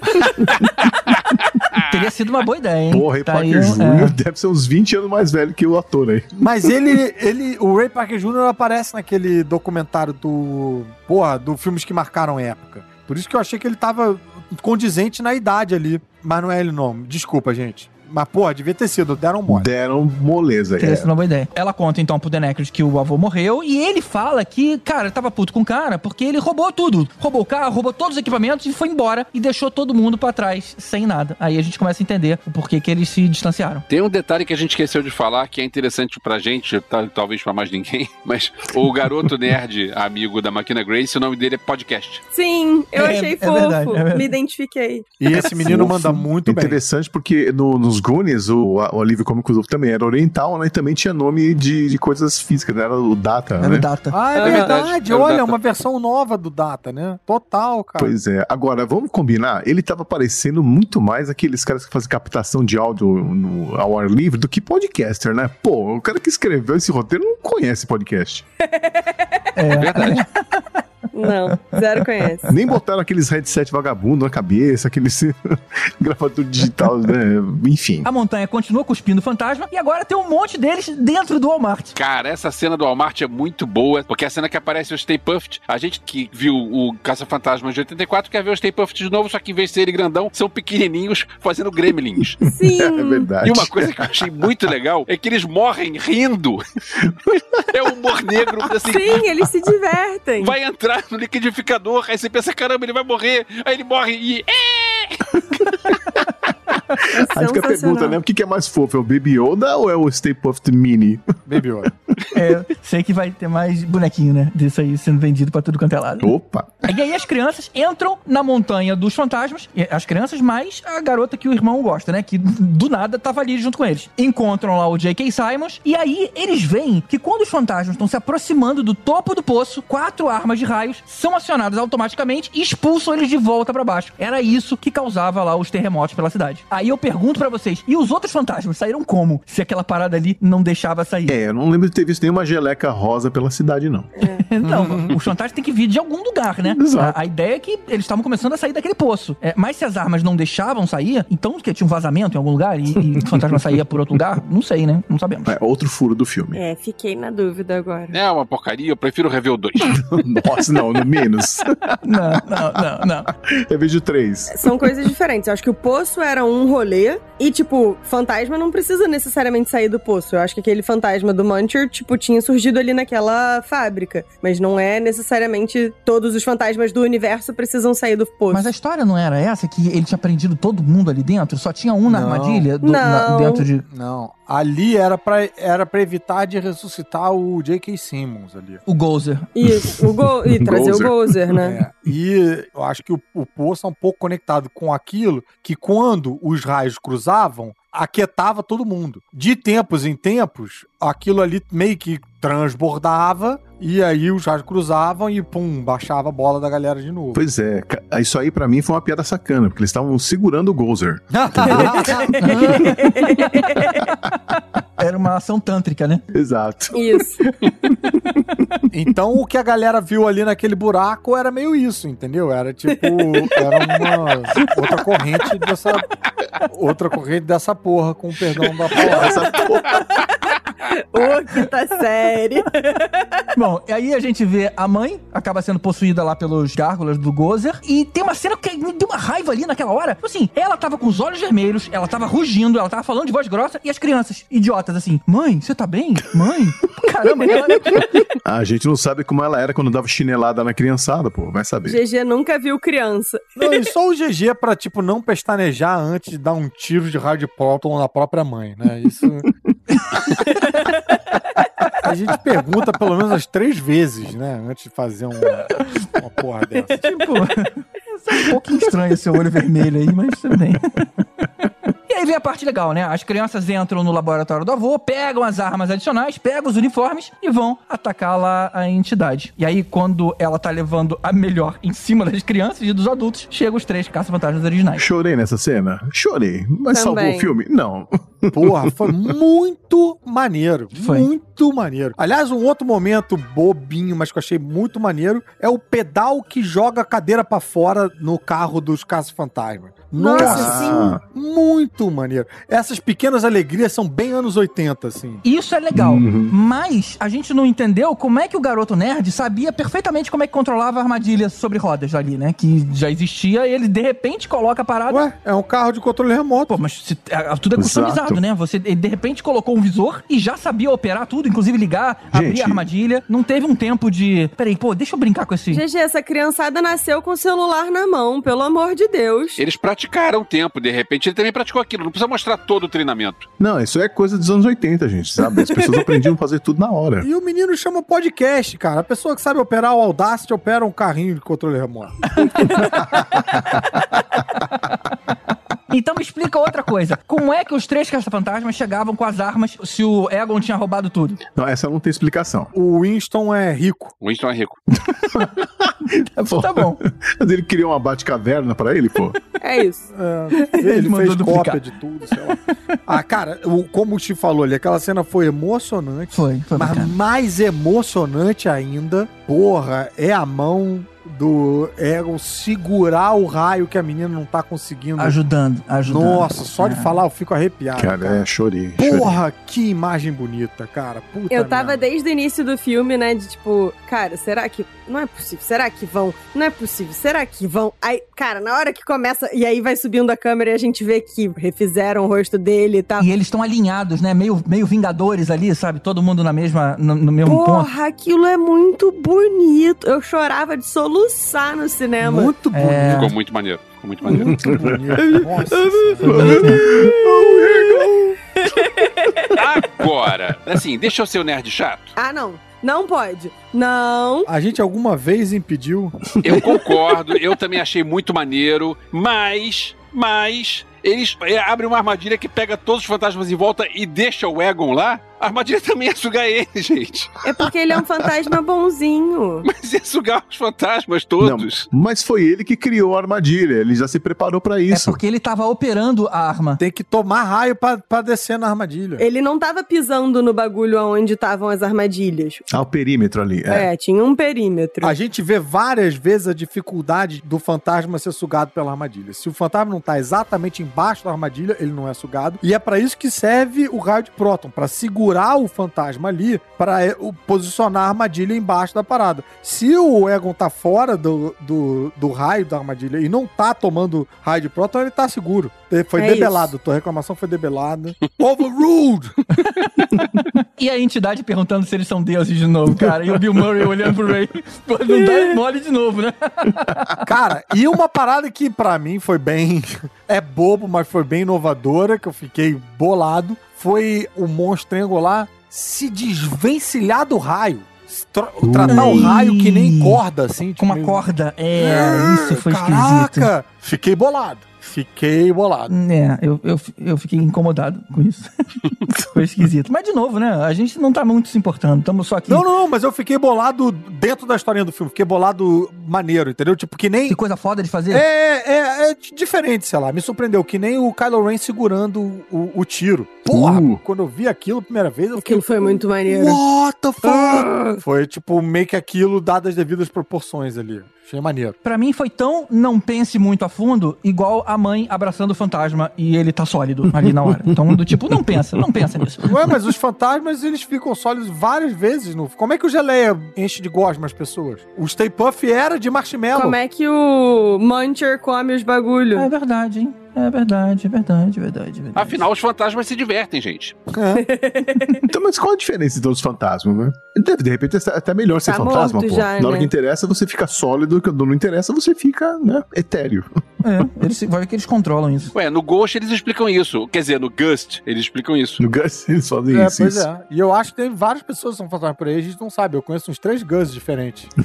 Teria sido uma boa ideia, hein? Porra, Ray Tá Parker aí, Jr. é. deve ser uns 20 anos mais velho que o ator aí. Mas ele, ele, o Ray Parker Jr. aparece naquele documentário do, porra, do filmes que marcaram época. Por isso que eu achei que ele tava condizente na idade ali. Mas não é ele não. Desculpa, gente. Mas, porra, devia ter sido. Deram mole. Deram moleza aí. Teria sido uma boa ideia. Ela conta então pro Denecris que o avô morreu e ele fala que, cara, ele tava puto com o cara porque ele roubou tudo. Roubou o carro, roubou todos os equipamentos e foi embora e deixou todo mundo pra trás sem nada. Aí a gente começa a entender o porquê que eles se distanciaram. Tem um detalhe que a gente esqueceu de falar que é interessante pra gente, tal- talvez pra mais ninguém, mas o garoto nerd amigo da Máquina Grace, o nome dele é podcast. Sim, eu É, achei é fofo. verdade, é verdade. Me identifiquei. E esse menino manda muito bem. Interessante porque no- nos Goonies, o, o alívio cômico também era oriental, né? E também tinha nome de, de coisas físicas, né? Era o Data, Era né? o Data. Ah, é É verdade. verdade, é Olha, Data. uma versão nova do Data, né? Total, cara. Pois é. Agora, vamos combinar? Ele tava parecendo muito mais aqueles caras que fazem captação de áudio no, ao ar livre do que podcaster, né? Pô, o cara que escreveu esse roteiro não conhece podcast. É verdade. Não, zero conhece. Nem botaram aqueles headset vagabundo na cabeça, aqueles gravador digital, né? Enfim. A montanha continua cuspindo fantasma e agora tem um monte deles dentro do Walmart. Cara, essa cena do Walmart é muito boa, porque é a cena que aparece o Stay Puft, a gente que viu o Caça-Fantasma de 84 quer ver o Stay Puft de novo, só que em vez de serem grandão, são pequenininhos fazendo gremlins. Sim. É verdade. E uma coisa que eu achei muito legal é que eles morrem rindo. É o humor negro, assim. Sim, eles se divertem. Vai entrar no liquidificador, aí você pensa, caramba, ele vai morrer. Aí ele morre e. É Aí fica a pergunta, né? O que que é mais fofo? É o Baby Yoda ou é o Stay Puft Mini? Baby Yoda. É, sei que vai ter mais bonequinho, né? Disso aí sendo vendido pra tudo quanto é lado. Opa! E aí as crianças entram na montanha dos fantasmas, e as crianças mais a garota que o irmão gosta, né? Que do nada tava ali junto com eles. Encontram lá o J.K. Simons, e aí eles veem que quando os fantasmas estão se aproximando do topo do poço, quatro armas de raios são acionadas automaticamente e expulsam eles de volta pra baixo. Era isso que causava lá os terremotos pela cidade. Aí eu pergunto pra vocês, e os outros fantasmas saíram como? Se aquela parada ali não deixava sair. É, eu não lembro de ter visto nenhuma geleca rosa pela cidade, não. Não, os fantasmas têm que vir de algum lugar, né? Exato. A, a ideia é que eles estavam começando a sair daquele poço. É, mas se as armas não deixavam sair, então que tinha um vazamento em algum lugar e, e o fantasma saía por outro lugar? Não sei, né? Não sabemos. É outro furo do filme. É, fiquei na dúvida agora. É uma porcaria, eu prefiro rever o 2. Nossa, não, no menos. Não, não, não, não. Eu vejo três. São coisas diferentes. Eu acho que o poço era um rolê E, tipo, fantasma não precisa necessariamente sair do poço. Eu acho que aquele fantasma do Muncher, tipo, tinha surgido ali naquela fábrica. Mas não é necessariamente todos os fantasmas do universo precisam sair do poço. Mas a história não era essa, que ele tinha prendido todo mundo ali dentro? Só tinha um na Não. armadilha? do- na- Não. dentro de... Não, ali era pra, era pra evitar de ressuscitar o J.K. Simmons ali. O Gozer. Isso, o Go... e trazer Gozer. o Gozer, né? É, e eu acho que o, o poço é um pouco conectado com aquilo que quando os raios cruzavam, aquietava todo mundo. De tempos em tempos, aquilo ali meio que transbordava e aí os raios cruzavam e pum, baixava a bola da galera de novo. Pois é, isso aí pra mim foi uma piada sacana, porque eles estavam segurando o Gozer. Era uma ação tântrica, né? Exato. Isso. Então o que a galera viu ali naquele buraco era meio isso, entendeu? Era tipo, era uma outra corrente dessa outra corrente dessa porra, com o perdão da palavra. Essa porra. Ô, que tá sério. Bom, e aí a gente vê a mãe, acaba sendo possuída lá pelos gárgulas do Gozer, e tem uma cena que me deu uma raiva ali naquela hora. Tipo Assim, ela tava com os olhos vermelhos, ela tava rugindo, ela tava falando de voz grossa, e as crianças, idiotas, assim, mãe, você tá bem? Mãe? Caramba, ela... A gente não sabe como ela era quando dava chinelada na criançada, pô. Vai saber. GG nunca viu criança. Não, e só o GG pra, tipo, não pestanejar antes de dar um tiro de raio de próton na própria mãe, né? Isso. A gente pergunta pelo menos as três vezes, né? Antes de fazer um- uma porra dessa. Tipo, é um pouquinho estranho esse olho vermelho aí, mas bem. E aí vem a parte legal, né? As crianças entram no laboratório do avô, pegam as armas adicionais, pegam os uniformes e vão atacar lá a entidade. E aí, quando ela tá levando a melhor em cima das crianças e dos adultos, chegam os três caça-fantasmas originais. Chorei nessa cena? Chorei. Mas salvou Também. o filme? Não. Porra, foi muito maneiro. Foi. Muito maneiro. Aliás, um outro momento bobinho, mas que eu achei muito maneiro, é o pedal que joga a cadeira pra fora no carro dos caça-fantasmas. Nossa, sim. Muito maneiro. Essas pequenas alegrias são bem anos 80, assim. Isso é legal, Uhum. mas a gente não entendeu como é que o garoto nerd sabia perfeitamente como é que controlava a armadilha sobre rodas ali, né? Que já existia e ele de repente coloca a parada. Ué, é um carro de controle remoto. Pô, mas se- é, tudo é Exato. customizado, né? Você ele, de repente colocou um visor e já sabia operar tudo, inclusive ligar, abrir Gente. a armadilha. Não teve um tempo de. Peraí, pô, deixa eu brincar com esse. GG, essa criançada nasceu com o celular na mão, pelo amor de Deus. Eles praticaram o tempo, de repente ele também praticou aquilo. Não precisa mostrar todo o treinamento. Não, isso é coisa dos anos 80, gente, sabe? As pessoas aprendiam a fazer tudo na hora. E o menino chama podcast, cara. A pessoa que sabe operar o Audacity opera um carrinho de controle remoto. Então me explica outra coisa. Como é que os três caça-fantasmas chegavam com as armas se o Egon tinha roubado tudo? Não, essa não tem explicação. O Winston é rico. O Winston é rico. Pô, Tá bom. Mas ele criou uma bate-caverna pra ele, pô. É isso. É, ele mandou fez duplicar. cópia de tudo, sei lá. Ah, cara, o- como o Steve falou ali, aquela cena foi emocionante. Foi, foi Mas bacana. mais emocionante ainda, porra, é a mão do Egon segurar o raio que a menina não tá conseguindo. Ajudando, ajudando. Nossa, só de É. falar eu fico arrepiado. Cara, cara. é, chorei. chorei. Porra, que imagem bonita, cara. Puta Eu tava merda. desde o início do filme, né, de tipo, cara, será que. Não é possível, será que vão? Não é possível, será que vão? Aí, cara, na hora que começa. E aí vai subindo a câmera e a gente vê que refizeram o rosto dele e tal. E eles estão alinhados, né? Meio, meio vingadores ali, sabe? Todo mundo na mesma, no, no mesmo ponto. Porra, aquilo é muito bonito. Eu chorava de soluçar no cinema. Muito bonito. É. Ficou muito maneiro. Ficou muito maneiro. Muito bonito. Nossa. Agora, assim, deixa eu ser o nerd chato. Ah, não. Não pode. Não. A gente alguma vez impediu? Eu concordo, eu também achei muito maneiro, mas, mas, eles é, abrem uma armadilha que pega todos os fantasmas em volta e deixa o Egon lá. A armadilha também ia sugar ele, gente. É porque ele é um fantasma bonzinho. Mas ia sugar os fantasmas todos. Não, mas foi ele que criou a armadilha. Ele já se preparou pra É isso. porque ele tava operando a arma. Tem que tomar raio pra, pra descer na armadilha. Ele não tava pisando no bagulho onde estavam as armadilhas. Ah, o perímetro ali. É. É, tinha um perímetro. A gente vê várias vezes a dificuldade do fantasma ser sugado pela armadilha. Se o fantasma não tá exatamente embaixo da armadilha, ele não é sugado. E é pra isso que serve o raio de próton, pra segurar segurar o fantasma ali pra é, o- posicionar a armadilha embaixo da parada. Se o Egon tá fora do, do, do raio da armadilha e não tá tomando raio de próton, ele tá seguro. Ele Foi É debelado, tua reclamação foi debelada. Overruled! E a entidade perguntando se eles são deuses de novo, cara. E o Bill Murray olhando pro Ray. Não dá mole de novo, né? Cara, e uma parada que pra mim foi bem. É bobo, mas foi bem inovadora, que eu fiquei bolado. Foi o monstro triangular se desvencilhar do raio. Tra- Tratar o raio que nem corda, assim. Com uma corda. É, isso foi esquisito. Caraca! Fiquei bolado. Fiquei bolado. É, eu, eu, eu fiquei incomodado com isso. foi esquisito. Mas, de novo, né? A gente não tá muito se importando. Estamos só aqui. Não, não, não, mas eu fiquei bolado dentro da historinha do filme. Fiquei bolado maneiro, entendeu? Tipo, que nem. Que coisa foda de fazer. É, é, é diferente, sei lá. Me surpreendeu. Que nem o Kylo Ren segurando o, o tiro. Porra, Uh. quando eu vi aquilo a primeira vez, eu fiquei. Aquilo foi muito maneiro. What the fuck? Foi tipo meio que aquilo dado as devidas proporções ali. Achei maneiro. Pra mim foi tão não pense muito a fundo, igual a mãe abraçando o fantasma e ele tá sólido ali na hora. Então, do tipo, não pensa, não pensa nisso. Ué, mas os fantasmas, eles ficam sólidos várias vezes. No... Como é que o geleia enche de gosma as pessoas? O Stay Puff era de marshmallow. Como é que o Muncher come os bagulho? É verdade, hein? É verdade, é verdade, é verdade, é verdade. Afinal, os fantasmas se divertem, gente. Então, mas qual a diferença então dos fantasmas, né? Deve, de repente, é até melhor ser Tá fantasma, pô. já, Na hora né? que interessa, você fica sólido, quando não interessa, você fica, né, etéreo. É, eles, vai ver que eles controlam isso. Ué, no Ghost eles explicam isso. Quer dizer, no Gust eles explicam isso. No Gus eles fazem É, isso. pois isso. é. E eu acho que tem várias pessoas que são fantasmas por aí, a gente não sabe. Eu conheço uns três Gus diferentes.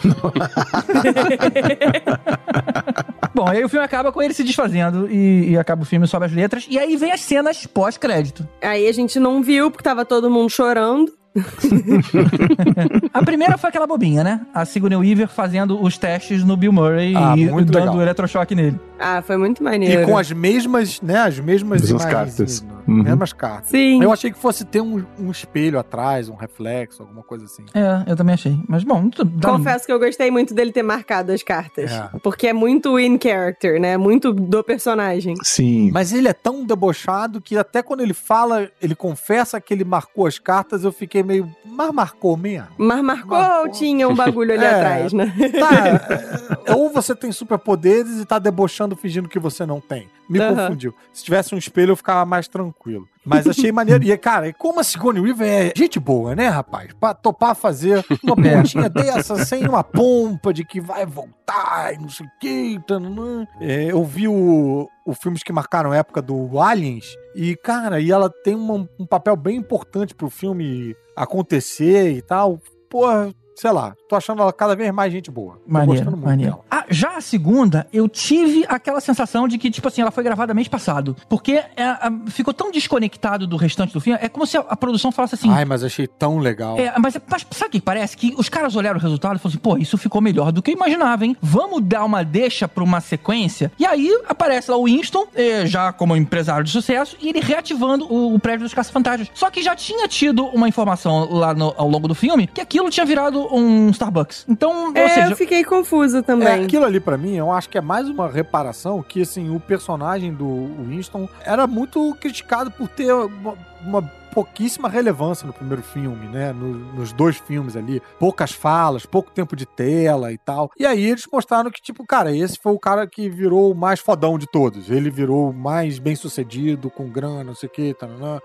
Bom, aí o filme acaba com ele se desfazendo e, e acaba o filme sobe as letras. E aí vem as cenas pós-crédito. Aí a gente não viu, porque tava todo mundo chorando. A primeira foi aquela bobinha, né? A Sigourney Weaver fazendo os testes no Bill Murray Ah, e dando legal. eletrochoque nele. Ah, foi muito maneiro. E com as mesmas, né, as mesmas Mesmas imagens, cartas. né, Uhum. Mesmas cartas. Sim. Eu achei que fosse ter um, um espelho atrás, um reflexo, alguma coisa assim. É, eu também achei. Mas bom, tudo- dá Confesso que eu gostei muito dele ter marcado as cartas. É. Porque é muito in character, né? Muito do personagem. Sim. Mas ele é tão debochado que até quando ele fala, ele confessa que ele marcou as cartas, eu fiquei meio. Mas marcou mesmo? Mas marcou, Marcou. ou tinha um bagulho ali É. atrás, né? Tá, é, ou você tem superpoderes e tá debochando fingindo que você não tem. Me Aham. confundiu. Se tivesse um espelho, eu ficava mais tranquilo. Mas achei maneiro. E, cara, como a Sigourney Weaver é gente boa, né, rapaz? Pra topar fazer uma pontinha dessa, sem uma pompa de que vai voltar e não sei o que. É, eu vi o, o filmes que marcaram a época do Aliens. E, cara, e ela tem uma- um papel bem importante pro filme acontecer e tal. Porra, sei lá, tô achando ela cada vez mais gente boa. Tô Maneiro, gostando muito maneiro. dela. Ah, já a segunda, eu tive aquela sensação de que, tipo assim, ela foi gravada mês passado. Porque é, é, ficou tão desconectado do restante do filme. É como se a, a produção falasse assim. Ai, mas achei tão legal. É, mas, mas sabe o que parece? Que os caras olharam o resultado e falaram assim, pô, isso ficou melhor do que eu imaginava, hein? Vamos dar uma deixa pra uma sequência. E aí aparece lá o Winston, eh, já como empresário de sucesso, e ele reativando o, o prédio dos caça-fantasmas. Só que já tinha tido uma informação lá no- ao longo do filme que aquilo tinha virado um Starbucks. Então, ou É, seja... eu fiquei confusa É, também. aquilo ali pra mim, eu acho que é mais uma reparação que, assim, o personagem do Winston era muito criticado por ter uma, uma pouquíssima relevância no primeiro filme, né? No- nos dois filmes ali. Poucas falas, pouco tempo de tela e tal. E aí eles mostraram que, tipo, cara, esse foi o cara que virou o mais fodão de todos. Ele virou o mais bem sucedido, com grana, não sei o que,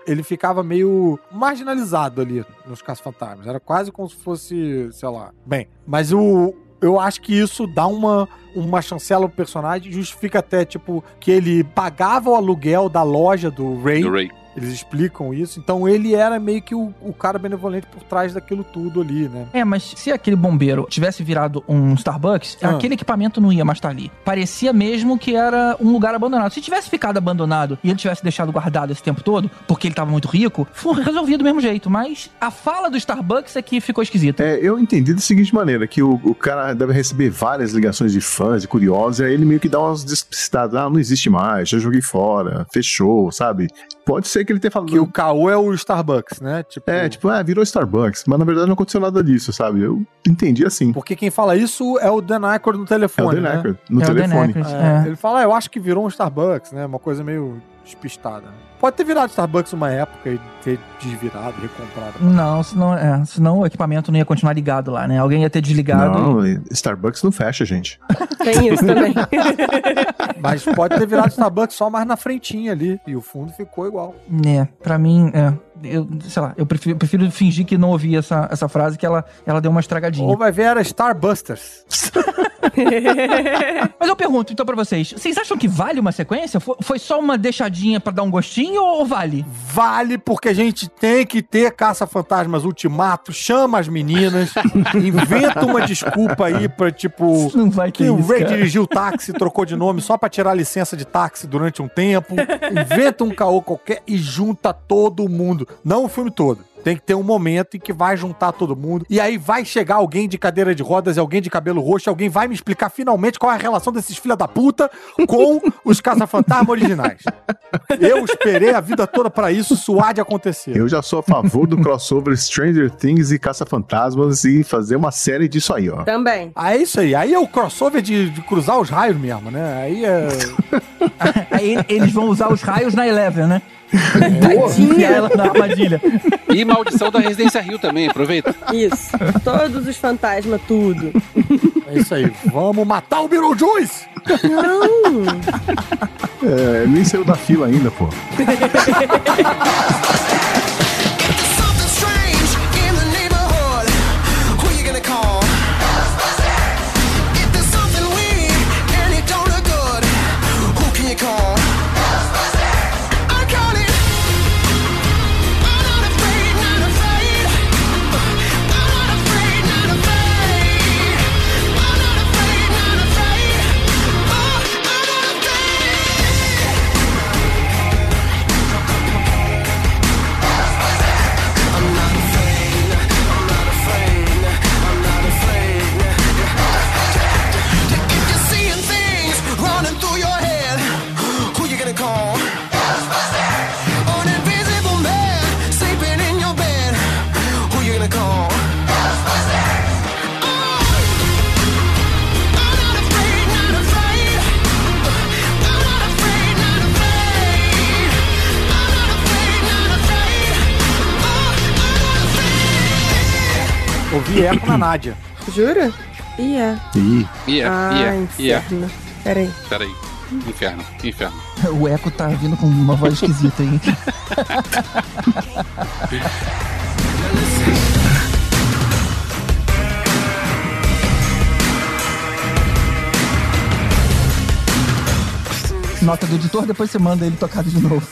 Ele ficava meio marginalizado ali nos Caça-Fantasmas. Era quase como se fosse, sei lá. Bem, mas o, eu acho que isso dá uma, uma chancela pro personagem, justifica até, tipo, que ele pagava o aluguel da loja do Ray. Do Ray. Eles explicam isso. Então ele era meio que o, o cara benevolente por trás daquilo tudo ali, né? É, mas se aquele bombeiro tivesse virado um Starbucks, Ah. aquele equipamento não ia mais estar ali. Parecia mesmo que era um lugar abandonado. Se tivesse ficado abandonado e ele tivesse deixado guardado esse tempo todo, porque ele tava muito rico, foi resolvido do mesmo jeito. Mas a fala do Starbucks é que ficou esquisita. É, eu entendi da seguinte maneira, que o, o cara deve receber várias ligações de fãs e curiosos, e aí ele meio que dá umas despistadas, ah, não existe mais, já joguei fora, fechou, sabe? Pode ser que ele tenha falado... Que o caô é o Starbucks, né? Tipo, É, tipo, ah, virou Starbucks, mas na verdade não aconteceu nada disso, sabe? Eu entendi assim. Porque quem fala isso é o Dan Aykroyd no É o telefone, Dan né? Aykroyd, no É o Dan telefone. Aykroyd. É, É. Ele fala, ah, eu acho que virou um Starbucks, né? Uma coisa meio despistada. Pode ter virado Starbucks uma época e ter desvirado, recomprado. Não, senão, é, senão o equipamento não ia continuar ligado lá, né? Alguém ia ter desligado. Não, Starbucks não fecha, gente. Tem isso também. Mas pode ter virado Starbucks só mais na frentinha ali. E o fundo ficou igual. É, pra mim, é. Eu, sei lá, eu prefiro, prefiro fingir que não ouvi essa, essa frase, que ela, ela deu uma estragadinha. Ou vai ver era Starbusters. Mas eu pergunto então pra vocês: vocês acham que vale uma sequência? Foi, foi só uma deixadinha pra dar um gostinho ou vale? Vale porque a gente tem que ter caça-fantasmas ultimato, chama as meninas, inventa uma desculpa aí pra tipo. Não vai ter que o Ray cara. dirigiu o táxi, trocou de nome só pra tirar a licença de táxi durante um tempo. Inventa um caô qualquer e junta todo mundo. Não o filme todo. Tem que ter um momento em que vai juntar todo mundo. E aí vai chegar alguém de cadeira de rodas e alguém de cabelo roxo. Alguém vai me explicar finalmente qual é a relação desses filha da puta com os caça-fantasma originais. Eu esperei a vida toda pra isso, suar de acontecer. Eu já sou a favor do crossover Stranger Things e Caça-Fantasmas e fazer uma série disso aí, ó. Também. Ah, é isso aí. Aí é o crossover de, de cruzar os raios mesmo, né? Aí é. Aí eles vão usar os raios na Eleven, né? Enfiar ela na armadilha. E Maldição da Residência Rio também, aproveita. Isso. Todos os fantasmas, tudo. É isso aí. Vamos matar o Beetlejuice! Não! É, nem saiu da fila ainda, pô. eco na Nádia. Jura? Ia. Ah, ia, ia. inferno. Peraí. Peraí. Inferno, inferno. O Eco tá vindo com uma voz esquisita aí. Nota do editor, depois você manda ele tocado de novo.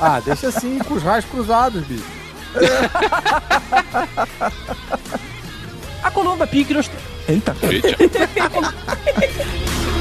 Ah, deixa assim, com os raios cruzados, bicho. A Colomba Picros. Eita! Eita.